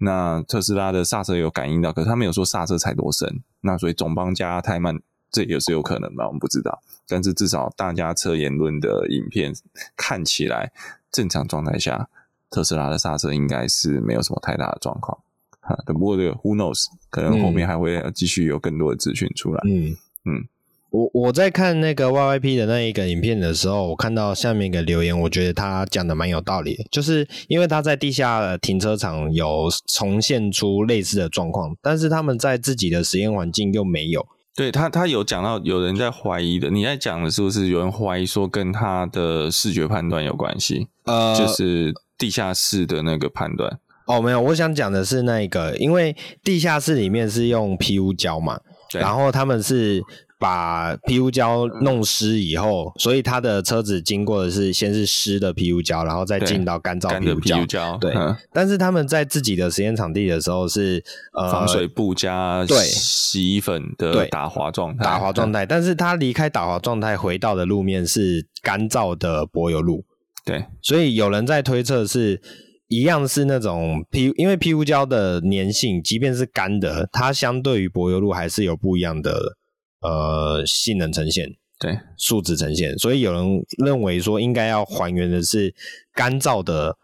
D: 那特斯拉的刹车有感应到，可是他没有说刹车踩多深，那所以总帮加太慢，这也是有可能的，我们不知道。但是至少大家车言论的影片看起来，正常状态下，特斯拉的刹车应该是没有什么太大的状况。哈，不过这个 Who knows，可能后面还会继续有更多的资讯出来。嗯嗯。
C: 我我在看那个 YYP 的那一个影片的时候，我看到下面一个留言，我觉得他讲的蛮有道理的，就是因为他在地下停车场有重现出类似的状况，但是他们在自己的实验环境又没有。
D: 对他，他有讲到有人在怀疑的，你在讲的是不是有人怀疑说跟他的视觉判断有关系？呃，就是地下室的那个判断。
C: 哦，没有，我想讲的是那个，因为地下室里面是用 PU 胶嘛，然后他们是。把 PU 胶弄湿以后，所以他的车子经过的是先是湿的 PU 胶，然后再进到干燥 PU 胶。对，但是他们在自己的实验场地的时候是呃
D: 防水布加对洗衣粉的打滑状态，
C: 打滑状态。但是他离开打滑状态回到的路面是干燥的柏油路。
D: 对，
C: 所以有人在推测是一样是那种 PU，因为 PU 胶的粘性，即便是干的，它相对于柏油路还是有不一样的。呃，性能呈现
D: 对
C: 数值呈现，所以有人认为说应该要还原的是干燥的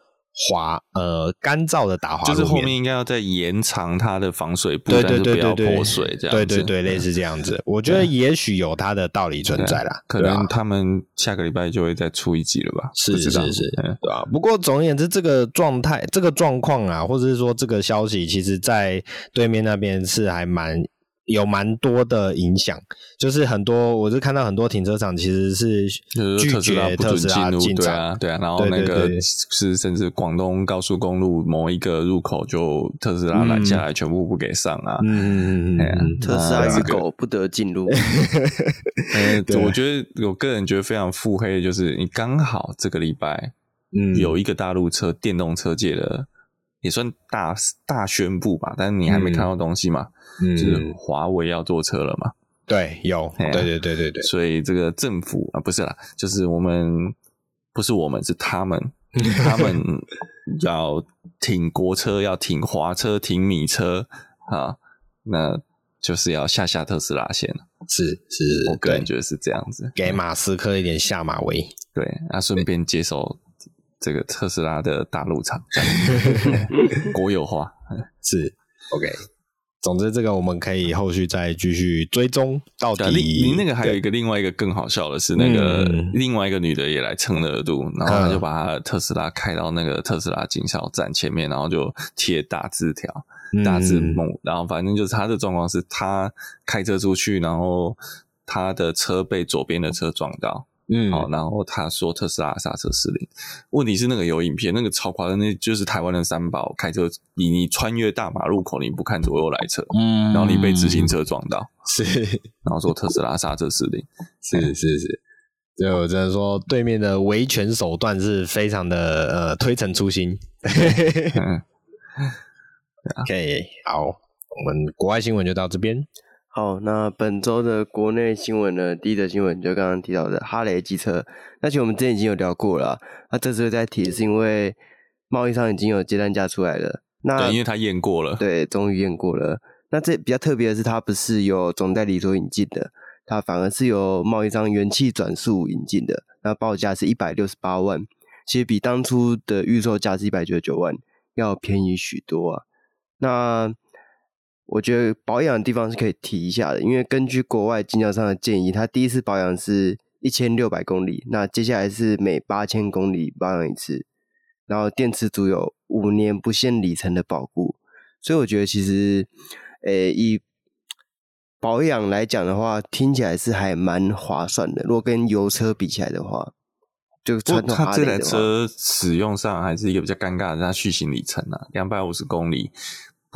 C: 滑，呃，干燥的打滑，
D: 就是后面应该要再延长它的防水布，对对对对对，水这样，
C: 对对对，类似这样子。我觉得也许有它的道理存在啦，
D: 可能他们下个礼拜就会再出一集了吧？
C: 是是是，对吧？不过总而言之，这个状态、这个状况啊，或者是说这个消息，其实在对面那边是还蛮。有蛮多的影响，就是很多，我是看到很多停车场其实是拒绝特斯拉进入，
D: 对啊，对啊，然后那个是甚至广东高速公路某一个入口就特斯拉拦下来，全部不给上啊，
B: 嗯嗯嗯，特斯拉与狗不得进入。
D: 呃 我觉得我个人觉得非常腹黑，就是你刚好这个礼拜，嗯，有一个大陆车电动车界的也算大大宣布吧，但是你还没看到东西嘛。嗯，就是华为要做车了嘛？
C: 对，有，对对对对对。
D: 所以这个政府啊，不是啦，就是我们不是我们，是他们，他们要挺国车，要挺华车，挺米车啊，那就是要下下特斯拉线了。
C: 是是，
D: 我个人觉得是这样子，
C: 给马斯克一点下马威。
D: 对，啊，顺便接手这个特斯拉的大陆厂，国有化。
C: 是，OK。总之，这个我们可以后续再继续追踪到底。
D: 你那个还有一个另外一个更好笑的是，那个另外一个女的也来蹭热度，嗯、然后她就把她的特斯拉开到那个特斯拉经销站前面，然后就贴大字条、大字幕，嗯、然后反正就是她的状况是，她开车出去，然后她的车被左边的车撞到，嗯，好，然后他说特斯拉刹车失灵，问题是那个有影片，那个超夸张，那就是台湾的三宝开车，你你穿越大马路口，你不看左右来车，嗯，然后你被自行车撞到，
C: 是，
D: 然后说特斯拉刹车失灵，
C: 是是是，对，我只能说对面的维权手段是非常的呃推陈出新。嗯。OK，好，我们国外新闻就到这边。
B: 好，那本周的国内新闻呢？第一则新闻就刚刚提到的哈雷机车，那其实我们之前已经有聊过了。那这次再提是因为贸易商已经有接单价出来了。那
D: 对，因为他验过了，
B: 对，终于验过了。那这比较特别的是，它不是由总代理所引进的，它反而是由贸易商元气转速引进的。那报价是一百六十八万，其实比当初的预售价是一百九十九万要便宜许多啊。那我觉得保养的地方是可以提一下的，因为根据国外经销商的建议，它第一次保养是一千六百公里，那接下来是每八千公里保养一次，然后电池组有五年不限里程的保固，所以我觉得其实，诶，以保养来讲的话，听起来是还蛮划算的。如果跟油车比起来的话，就传统
D: 它这台车使用上还是一个比较尴尬的，它续行里程啊，两百五十公里。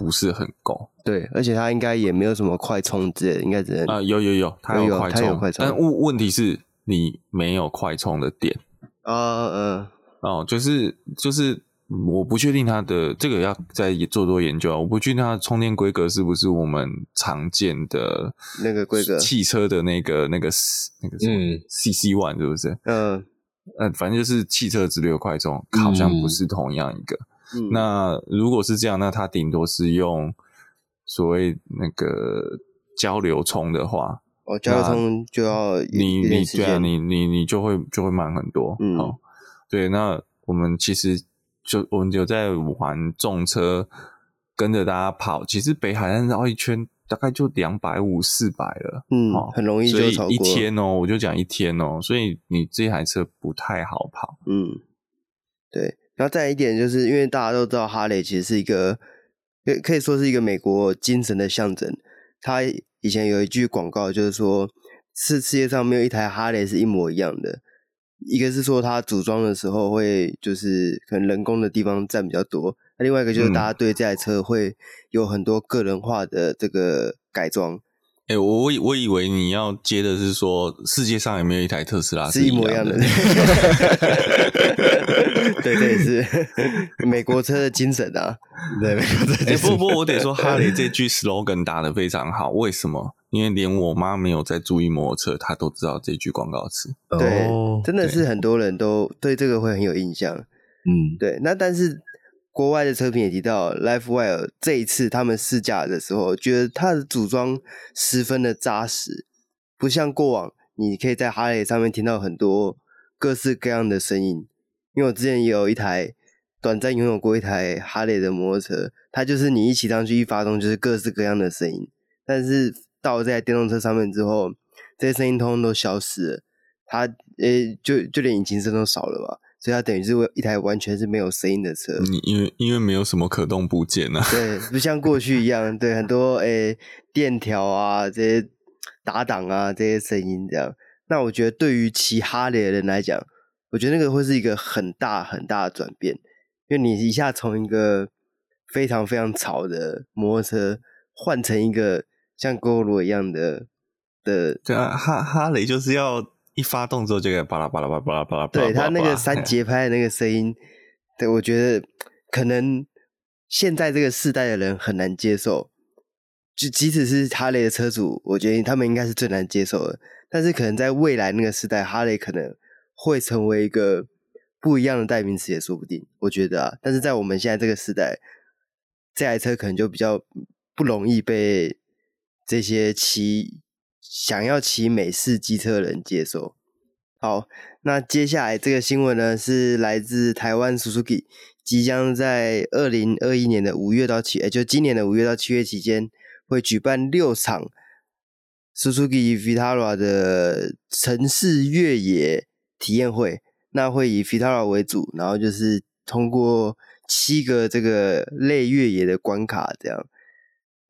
D: 不是很够，
B: 对，而且它应该也没有什么快充之类的，应该只能
D: 啊、呃，有有有，它有快充，但问问题是你没有快充的点
B: 啊，嗯，
D: 哦，就是就是，我不确定它的这个要再做多研究啊，我不确定它的充电规格是不是我们常见的
B: 那个规格，
D: 汽车的那个那个那个什么嗯，CC One 是不是？嗯。嗯，反正就是汽车直流快充，好像不是同样一个。嗯嗯、那如果是这样，那它顶多是用所谓那个交流充的话，
B: 哦，交流充就要
D: 你你对啊，你你你就会就会慢很多。嗯，哦，对，那我们其实就我们有在玩重车，跟着大家跑，其实北海岸绕一圈大概就两百五四百了。
B: 嗯，哦、很容易就超过。
D: 所以一天哦，我就讲一天哦，所以你这台车不太好跑。
B: 嗯，对。然后再一点，就是因为大家都知道哈雷其实是一个，可以说是一个美国精神的象征。他以前有一句广告，就是说，世世界上没有一台哈雷是一模一样的。一个是说它组装的时候会就是可能人工的地方占比较多，那另外一个就是大家对这台车会有很多个人化的这个改装。
D: 哎、欸，我我以为你要接的是说，世界上有没有一台特斯拉
B: 是一模一样的？对对是美国车的精神啊！对，美国车。哎，不
D: 不，我得说哈雷这句 slogan 打的非常好。为什么？因为连我妈没有在注意摩托车，她都知道这句广告词。
B: 对，真的是很多人都对这个会很有印象。嗯，对。那但是。国外的车评也提到，LifeWire 这一次他们试驾的时候，觉得它的组装十分的扎实，不像过往，你可以在哈雷上面听到很多各式各样的声音。因为我之前也有一台短暂拥有过一台哈雷的摩托车，它就是你一骑上去一发动就是各式各样的声音，但是到了这台电动车上面之后，这些声音通通都消失了，它诶、就就连引擎声都少了吧。所以它等于是一台完全是没有声音的车，
D: 你因为因为没有什么可动部件啊，
B: 对，不像过去一样，对，很多诶、欸、电条啊这些打档啊这些声音这样。那我觉得对于骑哈雷的人来讲，我觉得那个会是一个很大很大的转变，因为你一下从一个非常非常吵的摩托车换成一个像 Gogoro 一样的的，
D: 对啊，哈哈雷就是要。一发动之后就给巴拉巴拉巴拉巴拉巴拉，
B: 对他那个三节拍的那个声音，对，我觉得可能现在这个世代的人很难接受，就即使是哈雷的车主，我觉得他们应该是最难接受的。但是可能在未来那个时代，哈雷可能会成为一个不一样的代名词也说不定。我觉得啊，但是在我们现在这个时代，这台车可能就比较不容易被这些骑。想要骑美式机车的人接受。好，那接下来这个新闻呢，是来自台湾 Suzuki，即将在二零二一年的五月到七，也就今年的五月到七月期间，会举办六场 Suzuki Vitara 的城市越野体验会。那会以 Vitara 为主，然后就是通过七个这个类越野的关卡，这样。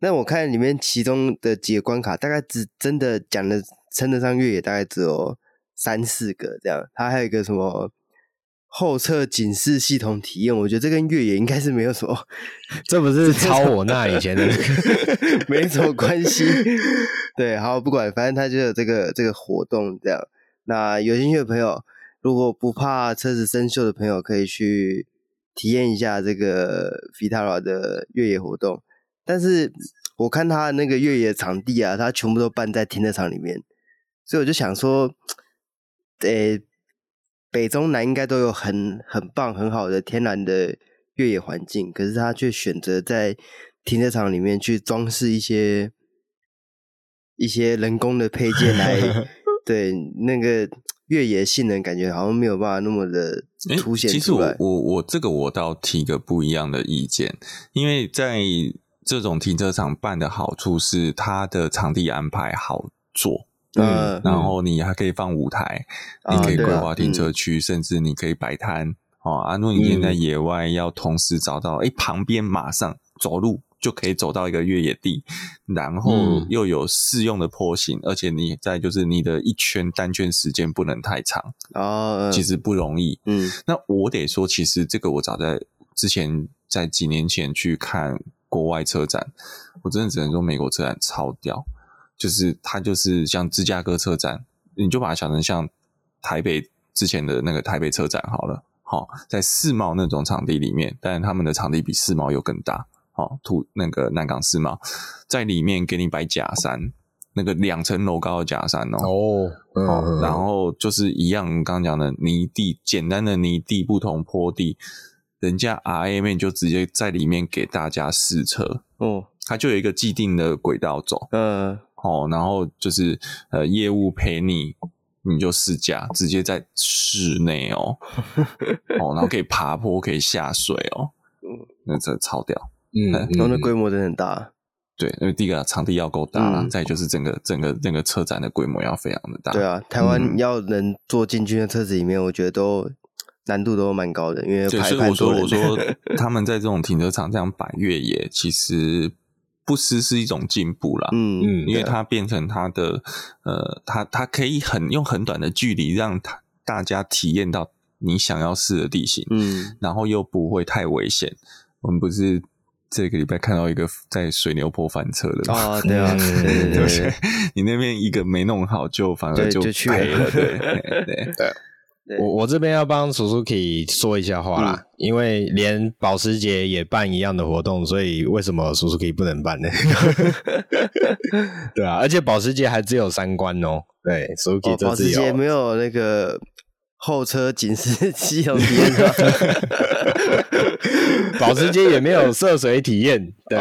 B: 那我看里面其中的几个关卡，大概只真的讲的称得上越野，大概只有三四个这样，它还有一个什么后侧警示系统体验，我觉得这跟越野应该是没有什么，
C: 这不是抄我那以前的，
B: 没什么关系。对，好，不管，反正它就有这个这个活动这样。那有兴趣的朋友，如果不怕车子生锈的朋友，可以去体验一下这个 Vitra 的越野活动。但是我看他的那个越野场地啊，他全部都办在停车场里面，所以我就想说，诶，北中南应该都有很很棒很好的天然的越野环境，可是他却选择在停车场里面去装饰一些一些人工的配件来，对那个越野性能感觉好像没有办法那么的凸显出来。
D: 其实我我我这个我倒提个不一样的意见，因为在这种停车场办的好处是，它的场地安排好做，嗯，然后你还可以放舞台，嗯、你可以规划停车区，嗯、甚至你可以摆摊，哦，啊，如果你今天在野外要同时找到，哎、嗯，旁边马上走路就可以走到一个越野地，然后又有适用的坡形，嗯、而且你在就是你的一圈单圈时间不能太长，哦，其实不容易，嗯，那我得说，其实这个我早在之前在几年前去看。国外车展，我真的只能说美国车展超屌，就是它就是像芝加哥车展，你就把它想成像台北之前的那个台北车展好了，好，在世贸那种场地里面，但是他们的场地比世贸又更大，好，土那个南港世贸在里面给你摆假山，那个两层楼高的假山哦，哦，嗯，然后就是一样刚刚讲的泥地，简单的泥地，不同坡地。人家 RAM 就直接在里面给大家试车，哦，它就有一个既定的轨道走，嗯，哦，然后就是呃业务陪你，你就试驾，直接在室内哦，哦，然后可以爬坡，可以下水哦，嗯，那这超屌，
B: 嗯，然后那规模真的很大，
D: 对，因为第一个场地要够大啦，再就是整个整个整个车展的规模要非常的大，
B: 对啊，台湾要能坐进去的车子里面，我觉得都。难度都蛮高的，因为排
D: 所以我说我说 他们在这种停车场这样摆越野，其实不失是一种进步啦。嗯嗯，因为它变成它的呃，它它可以很用很短的距离让它大家体验到你想要试的地形，嗯，然后又不会太危险。我们不是这个礼拜看到一个在水牛坡翻车的
B: 啊？对啊，对对对，
D: 你那边一个没弄好，就反而就赔了，对对 对。
C: 我我这边要帮 Suzuki 说一下话啦，嗯、因为连保时捷也办一样的活动，所以为什么 Suzuki 不能办呢？对啊，而且保时捷还只有三关哦。对，Suzuki 这、哦、保
B: 时捷没有那个后车警示器有体验，
C: 保时捷也没有涉水体验。对，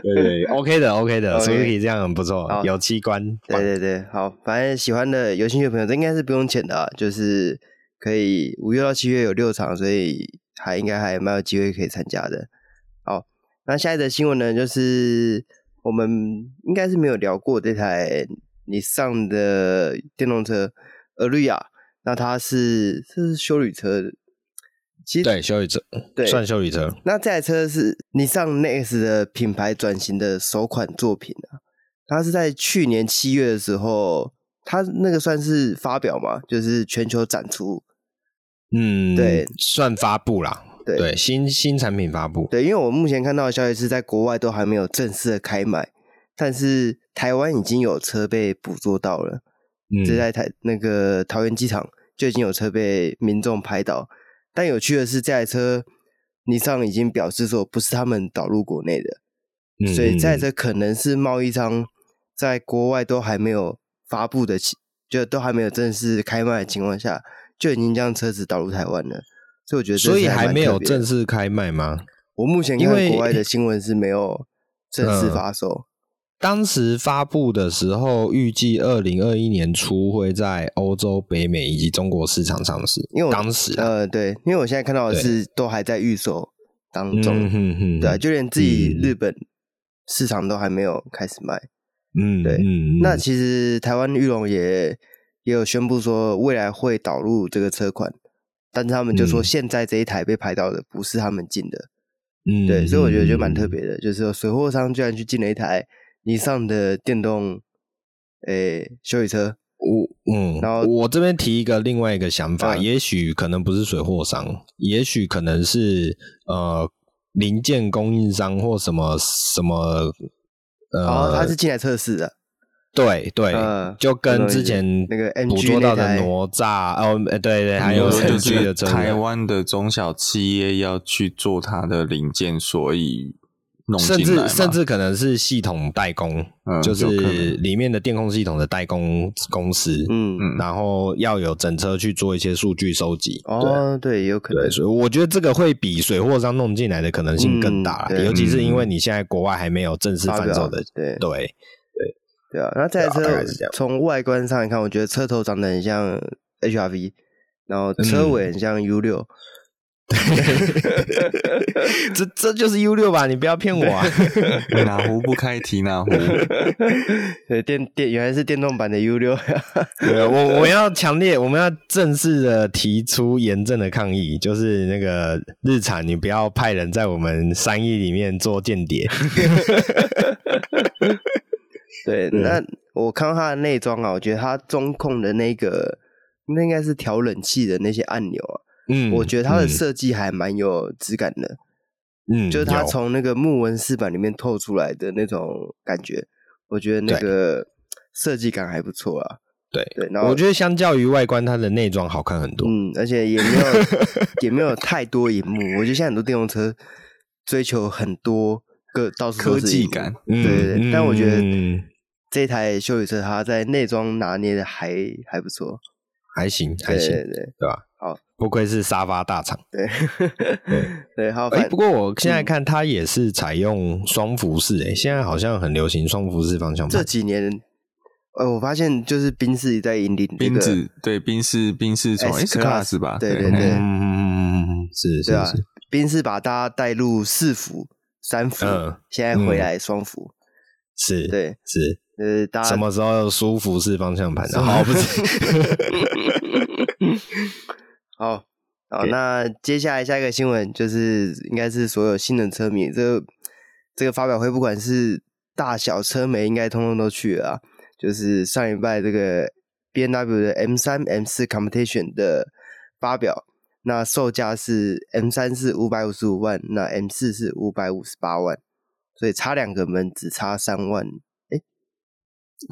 C: 对对，OK 的，OK 的，Suzuki 这样很不错，有七关。
B: 对对对，好，反正喜欢的、有兴趣的朋友，这应该是不用钱的啊，就是可以五月到七月有六场，所以还应该还蛮有机会可以参加的。好，那下一则新闻呢，就是我们应该是没有聊过这台 Nissan 的电动车 Ariya，那它是这是修理车的。
C: 其实对，修旅车，对，算修理车。
B: 那这台车是 Nissan NEXT 的品牌转型的首款作品啊。它是在去年七月的时候，它那个算是发表嘛，就是全球展出。
C: 嗯，对，算发布啦。对，对，新新产品发布。
B: 对，因为我目前看到的消息是在国外都还没有正式的开卖，但是台湾已经有车被捕捉到了。嗯，就在台那个桃园机场就已经有车被民众拍到。但有趣的是，这台车，Nissan 已经表示说不是他们导入国内的，嗯、所以这台车可能是贸易商在国外都还没有发布的，就都还没有正式开卖的情况下，就已经将车子导入台湾了。所以我觉得，
C: 所以还没有正式开卖吗？
B: 我目前看国外的新闻是没有正式发售。
C: 当时发布的时候，预计二零二一年初会在欧洲、北美以及中国市场上市。因为当时
B: 呃，对，因为我现在看到的是都还在预售当中，对，对，就连自己日本市场都还没有开始卖。嗯，对。嗯、那其实台湾裕隆也也有宣布说，未来会导入这个车款，但是他们就说现在这一台被拍到的不是他们进的。嗯，对，所以我觉得就蛮特别的，就是说水货商居然去进了一台。尼桑的电动诶修理车，
C: 我嗯，然后我这边提一个另外一个想法，嗯、也许可能不是水货商，也许可能是呃零件供应商或什么什么呃，
B: 哦、他是进来测试的。
C: 对对，就跟之前那个捕捉到的哪吒哦，对对，还有就是
D: 台湾的中小企业要去做它的零件，所以弄
C: 甚至甚至可能是系统代工，就是里面的电控系统的代工公司，嗯嗯，然后要有整车去做一些数据收集。
B: 哦，对，有可能。
C: 所以我觉得这个会比水货商弄进来的可能性更大，尤其是因为你现在国外还没有正式贩售的，对对。
B: 对啊，然后这台车从外观上来看，我觉得车头长得很像 HRV，然后车尾很像 U 六，
C: 这这就是 U 六吧？你不要骗我啊！
D: 哪壶不开提哪壶。
B: 对，电电原来是电动版的 U 六。
C: 对，我我要强烈，我们要正式的提出严正的抗议，就是那个日产，你不要派人在我们三亿里面做间谍。
B: 对，那我看到它的内装啊，我觉得它中控的那个，那应该是调冷气的那些按钮啊，嗯，我觉得它的设计还蛮有质感的，嗯，就是它从那个木纹饰板里面透出来的那种感觉，我觉得那个设计感还不错啊。
C: 对对，然后我觉得相较于外观，它的内装好看很多，
B: 嗯，而且也没有 也没有太多荧幕，我觉得现在很多电动车追求很多个到处
D: 科技感，
B: 对对对，但我觉得。这台修理车，它在内装拿捏的还还不错，
C: 还行，还行，对对，对，对吧？好，不愧是沙发大厂，
B: 对。对。对，好。
C: 哎，不过我现在看它也是采用双幅式，哎，现在好像很流行双幅式方向盘。
B: 这几年，呃，我发现就是宾士在引领，
D: 宾士对宾士，宾士从 S Class 吧，
B: 对对。对，嗯
C: 嗯嗯嗯，是是是，
B: 宾士把大家带入四幅、三幅，现在回来双幅，
C: 是，
B: 对，
C: 是。
B: 呃，大家
C: 什么时候有舒服是方向盘的？好，不是。
B: 好，好，那接下来下一个新闻就是，应该是所有新能车迷这个这个发表会，不管是大小车媒，应该通通都去了啊。就是上礼拜这个 B N W 的 M 三 M 四 Competition 的发表，那售价是 M 三是五百五十五万，那 M 四是五百五十八万，所以差两个门，只差三万。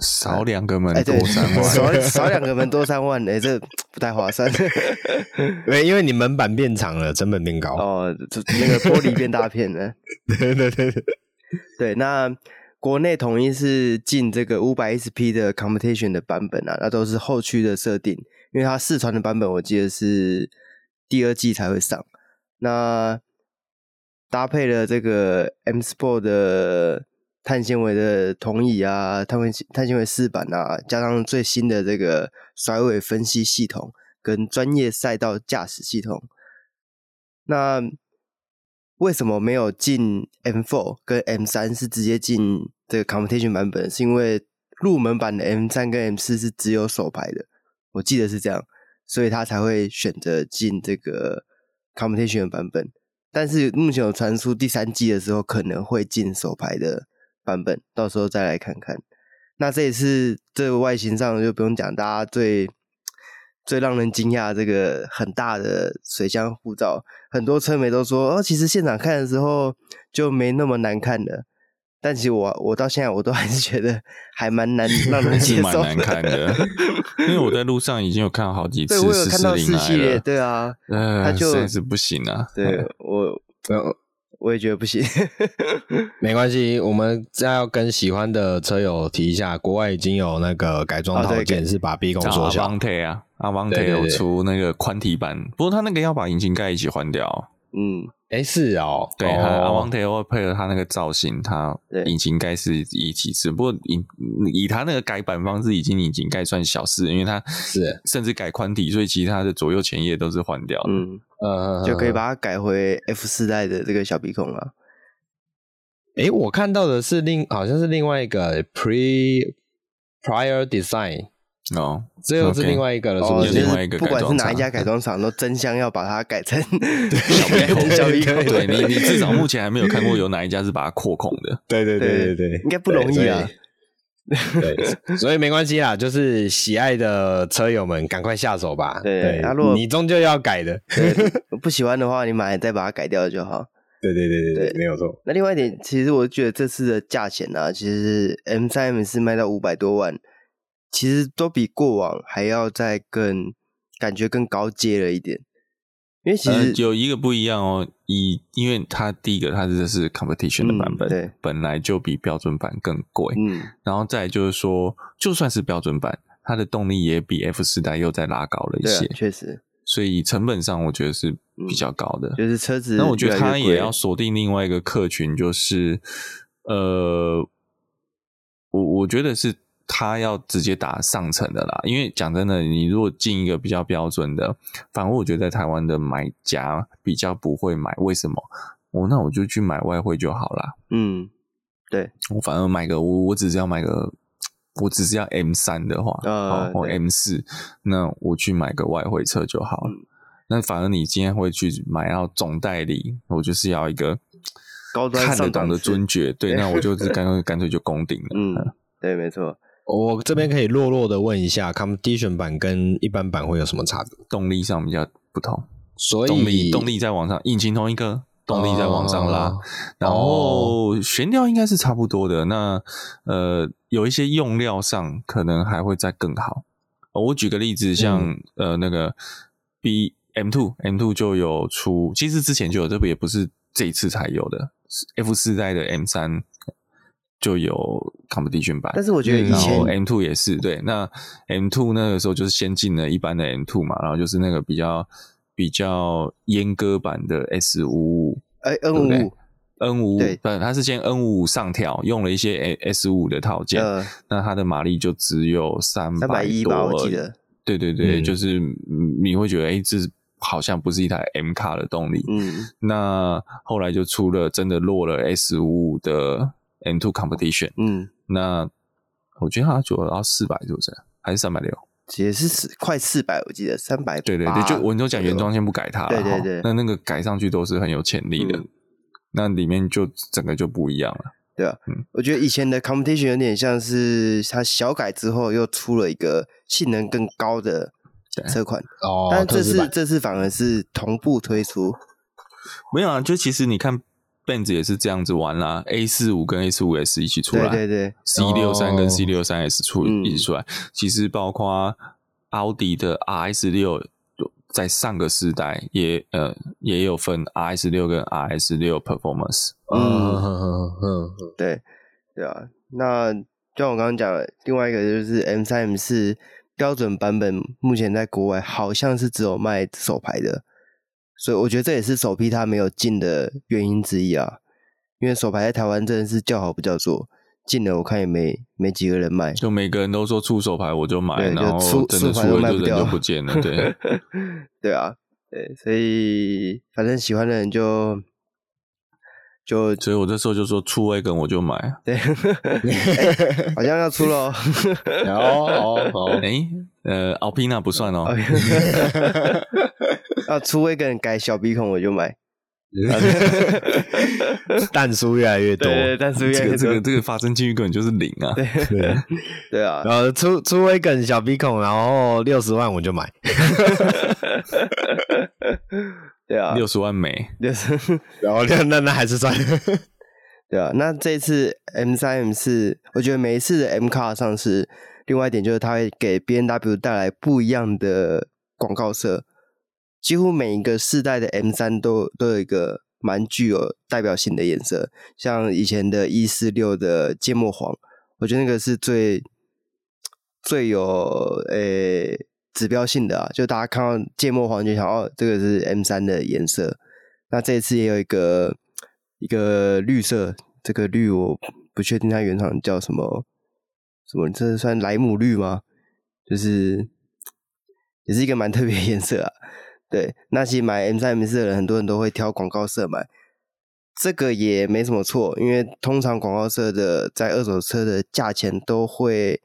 D: 少两个门多三万，
B: 少少两个门多三万，哎，这不太划算。
C: 因为因为你门板变长了，成本变高。
B: 哦，那个玻璃变大片了。
C: 对对对对，
B: 对。那国内统一是进这个五百 SP 的 Competition 的版本啊，那都是后驱的设定，因为它四传的版本我记得是第二季才会上。那搭配了这个 M Sport 的。碳纤维的铜椅啊，碳纤碳纤维饰板啊，加上最新的这个甩尾分析系统跟专业赛道驾驶系统，那为什么没有进 M4 跟 M3 是直接进这个 Competition 版本？是因为入门版的 M3 跟 M4 是只有手排的，我记得是这样，所以他才会选择进这个 Competition 版本。但是目前有传出第三季的时候可能会进手牌的。版本到时候再来看看。那这一次这个外形上就不用讲，大家最最让人惊讶这个很大的水箱护罩，很多车迷都说哦，其实现场看的时候就没那么难看了。但其实我我到现在我都还是觉得还蛮难 让人接受的，
D: 蛮难看的。因为我在路上已经有看到好几次，
B: 对，我有看到四系列，对啊，
D: 呃，他就实在是不行啊。
B: 对 我。我也觉得不行，
C: 没关系，我们再要跟喜欢的车友提一下，国外已经有那个改装套件是把 B 孔缩小。
D: Avante 啊，Avante 有出那个宽体版，不过他那个要把引擎盖一起换掉。
B: 嗯。
C: 哎，是哦，
D: 对，它 Avante 会配合他那个造型，它引擎盖是一起式。不过以以它那个改版方式，已经引擎盖算小事，因为它是甚至改宽体，所以其他的左右前叶都是换掉的。
B: 嗯，呃，就可以把它改回 F 四代的这个小鼻孔了。
C: 哎，我看到的是另好像是另外一个 Pre Prior Design。
D: 哦，
C: 这又是另外一个了，是不是？
D: 另外一个，
B: 不管是哪一家改装厂，都争相要把它改成小鼻孔。
D: 对你，你至少目前还没有看过有哪一家是把它扩孔的。
C: 对对对对对，
B: 应该不容易啊。
C: 对，所以没关系啦，就是喜爱的车友们赶快下手吧。
B: 对，
C: 对
B: 啊、如果
C: 你终究要改的，
B: 不喜欢的话，你买再把它改掉就好。
C: 对对对对对，没有错。
B: 那另外一点，其实我觉得这次的价钱呢、啊，其实 M 三 M 四卖到五百多万，其实都比过往还要再更感觉更高阶了一点。因为其实、呃、
D: 有一个不一样哦，以因为它第一个它这是 competition 的版本，
B: 嗯、对，
D: 本来就比标准版更贵。
B: 嗯，然
D: 后再就是说，就算是标准版，它的动力也比 F 四代又再拉高了一些，
B: 确实。
D: 所以成本上，我觉得是比较高的。
B: 嗯、就是车子越越，
D: 那我觉得它也要锁定另外一个客群，就是呃，我我觉得是他要直接打上层的啦。因为讲真的，你如果进一个比较标准的，反而我觉得在台湾的买家比较不会买。为什么？哦，那我就去买外汇就好啦。
B: 嗯，对，
D: 我反而买个我我只是要买个。我只是要 M 三的话，
B: 呃，
D: 或 M 四，那我去买个外汇车就好了。嗯。那反而你今天会去买到总代理，我就是要一个
B: 高端
D: 看得懂的尊爵。对，那我就是干 脆干脆就攻顶了。
B: 嗯，对，没错。
C: 我这边可以弱弱的问一下，Competition 版跟一般版会有什么差别？
D: 动力上比较不同，
C: 所以
D: 动力动力在往上，引擎同一个。动力在往上拉，哦、然后悬吊应该是差不多的。那呃，有一些用料上可能还会再更好。我举个例子，像、嗯、呃那个 B M two M two 就有出，其实之前就有，这不也不是这一次才有的。F 四代的 M 三就有 Competition 版，
B: 但是我觉得以前
D: M two 也是对。那 M two 那个时候就是先进了一般的 M two 嘛，然后就是那个比较。比较阉割版的 S 五五，
B: 哎，N 五五
D: ，N 五五，
B: 对，
D: 它是先 N 五五上调，用了一些 S 五五的套件，呃，那它的马力就只有三百
B: 一吧，我记得，
D: 对对对，嗯、就是你会觉得，哎、欸，这好像不是一台 M 卡的动力，
B: 嗯，
D: 那后来就出了真的落了 S 五五的 M two Competition，
B: 嗯，
D: 那我觉得它就要四百，是不是？还是三百六？
B: 也是四快四百，我记得三百。
D: 对对对，就我你都讲原装，先不改它。
B: 对对对，
D: 那那个改上去都是很有潜力的，嗯，那里面就整个就不一样了。
B: 对啊，嗯，我觉得以前的 Competition 有点像是它小改之后又出了一个性能更高的车款
C: 哦，
B: 但这次这次反而是同步推出。
D: 没有啊，就其实你看。Benz 也是这样子玩啦，A 四五跟 A 四五 S 一起出来，
B: 对对对
D: ，C 六三跟 C 六三 S 出一起出来。其实包括奥迪的 RS 六，在上个世代也呃也有分 RS 六跟 RS 六 Performance。
B: 嗯嗯嗯嗯，对对啊。那就像我刚刚讲的，另外一个就是 M 三 M 四标准版本，目前在国外好像是只有卖手牌的。所以我觉得这也是首批他没有进的原因之一啊，因为手牌在台湾真的是叫好不叫座，进了我看也没没几个人买，
D: 就每个人都说出手牌我就买，然后真的出了就人就不见了，对，
B: 对啊，对，所以反正喜欢的人就就，
D: 所以我这时候就说出 Wagon 我就买，
B: 对，欸、好像要出了，
C: 哦哦哦，
D: 哎，呃，Alpina 不算哦。
B: 啊，出一个人改小鼻孔我就买
C: 蛋数越来越多，
B: 弹数越来越多，
D: 这个这个这个发生几率根本就是零啊，
B: 对。对。啊，
C: 然后出出一个小鼻孔，然后六十万我就买，
B: 对啊，
D: 六十万美，
B: 六十，
C: 然后那那还是算，
B: 对啊，那这次 M 三 M 四，我觉得每一次的 M Car 上市，另外一点就是它会给 B N W 带来不一样的广告色。几乎每一个世代的 M 三都都有一个蛮具有代表性的颜色，像以前的一四六的芥末黄，我觉得那个是最最有诶、指标性的啊，就大家看到芥末黄就想哦，这个是 M 三的颜色。那这一次也有一个一个绿色，这个绿我不确定它原厂叫什么什么，这算莱姆绿吗？就是也是一个蛮特别颜色啊。对，那其实买 M 三 M 四的人，很多人都会挑广告色买，这个也没什么错，因为通常广告色的在二手车的价钱都会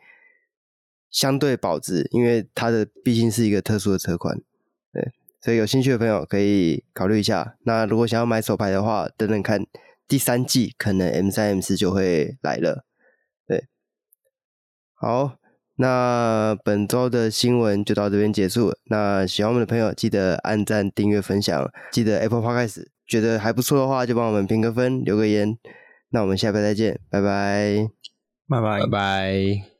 B: 相对保值，因为它的毕竟是一个特殊的车款。对，所以有兴趣的朋友可以考虑一下。那如果想要买手牌的话，等等看第三季可能 M 三 M 四就会来了。对，好，那本周的新闻就到这边结束了。那喜欢我们的朋友，记得按赞、订阅、分享。记得 Apple Podcast，觉得还不错的话，就帮我们评个分、留个言。那我们下回再见，拜拜，
D: 拜拜，
C: 拜拜。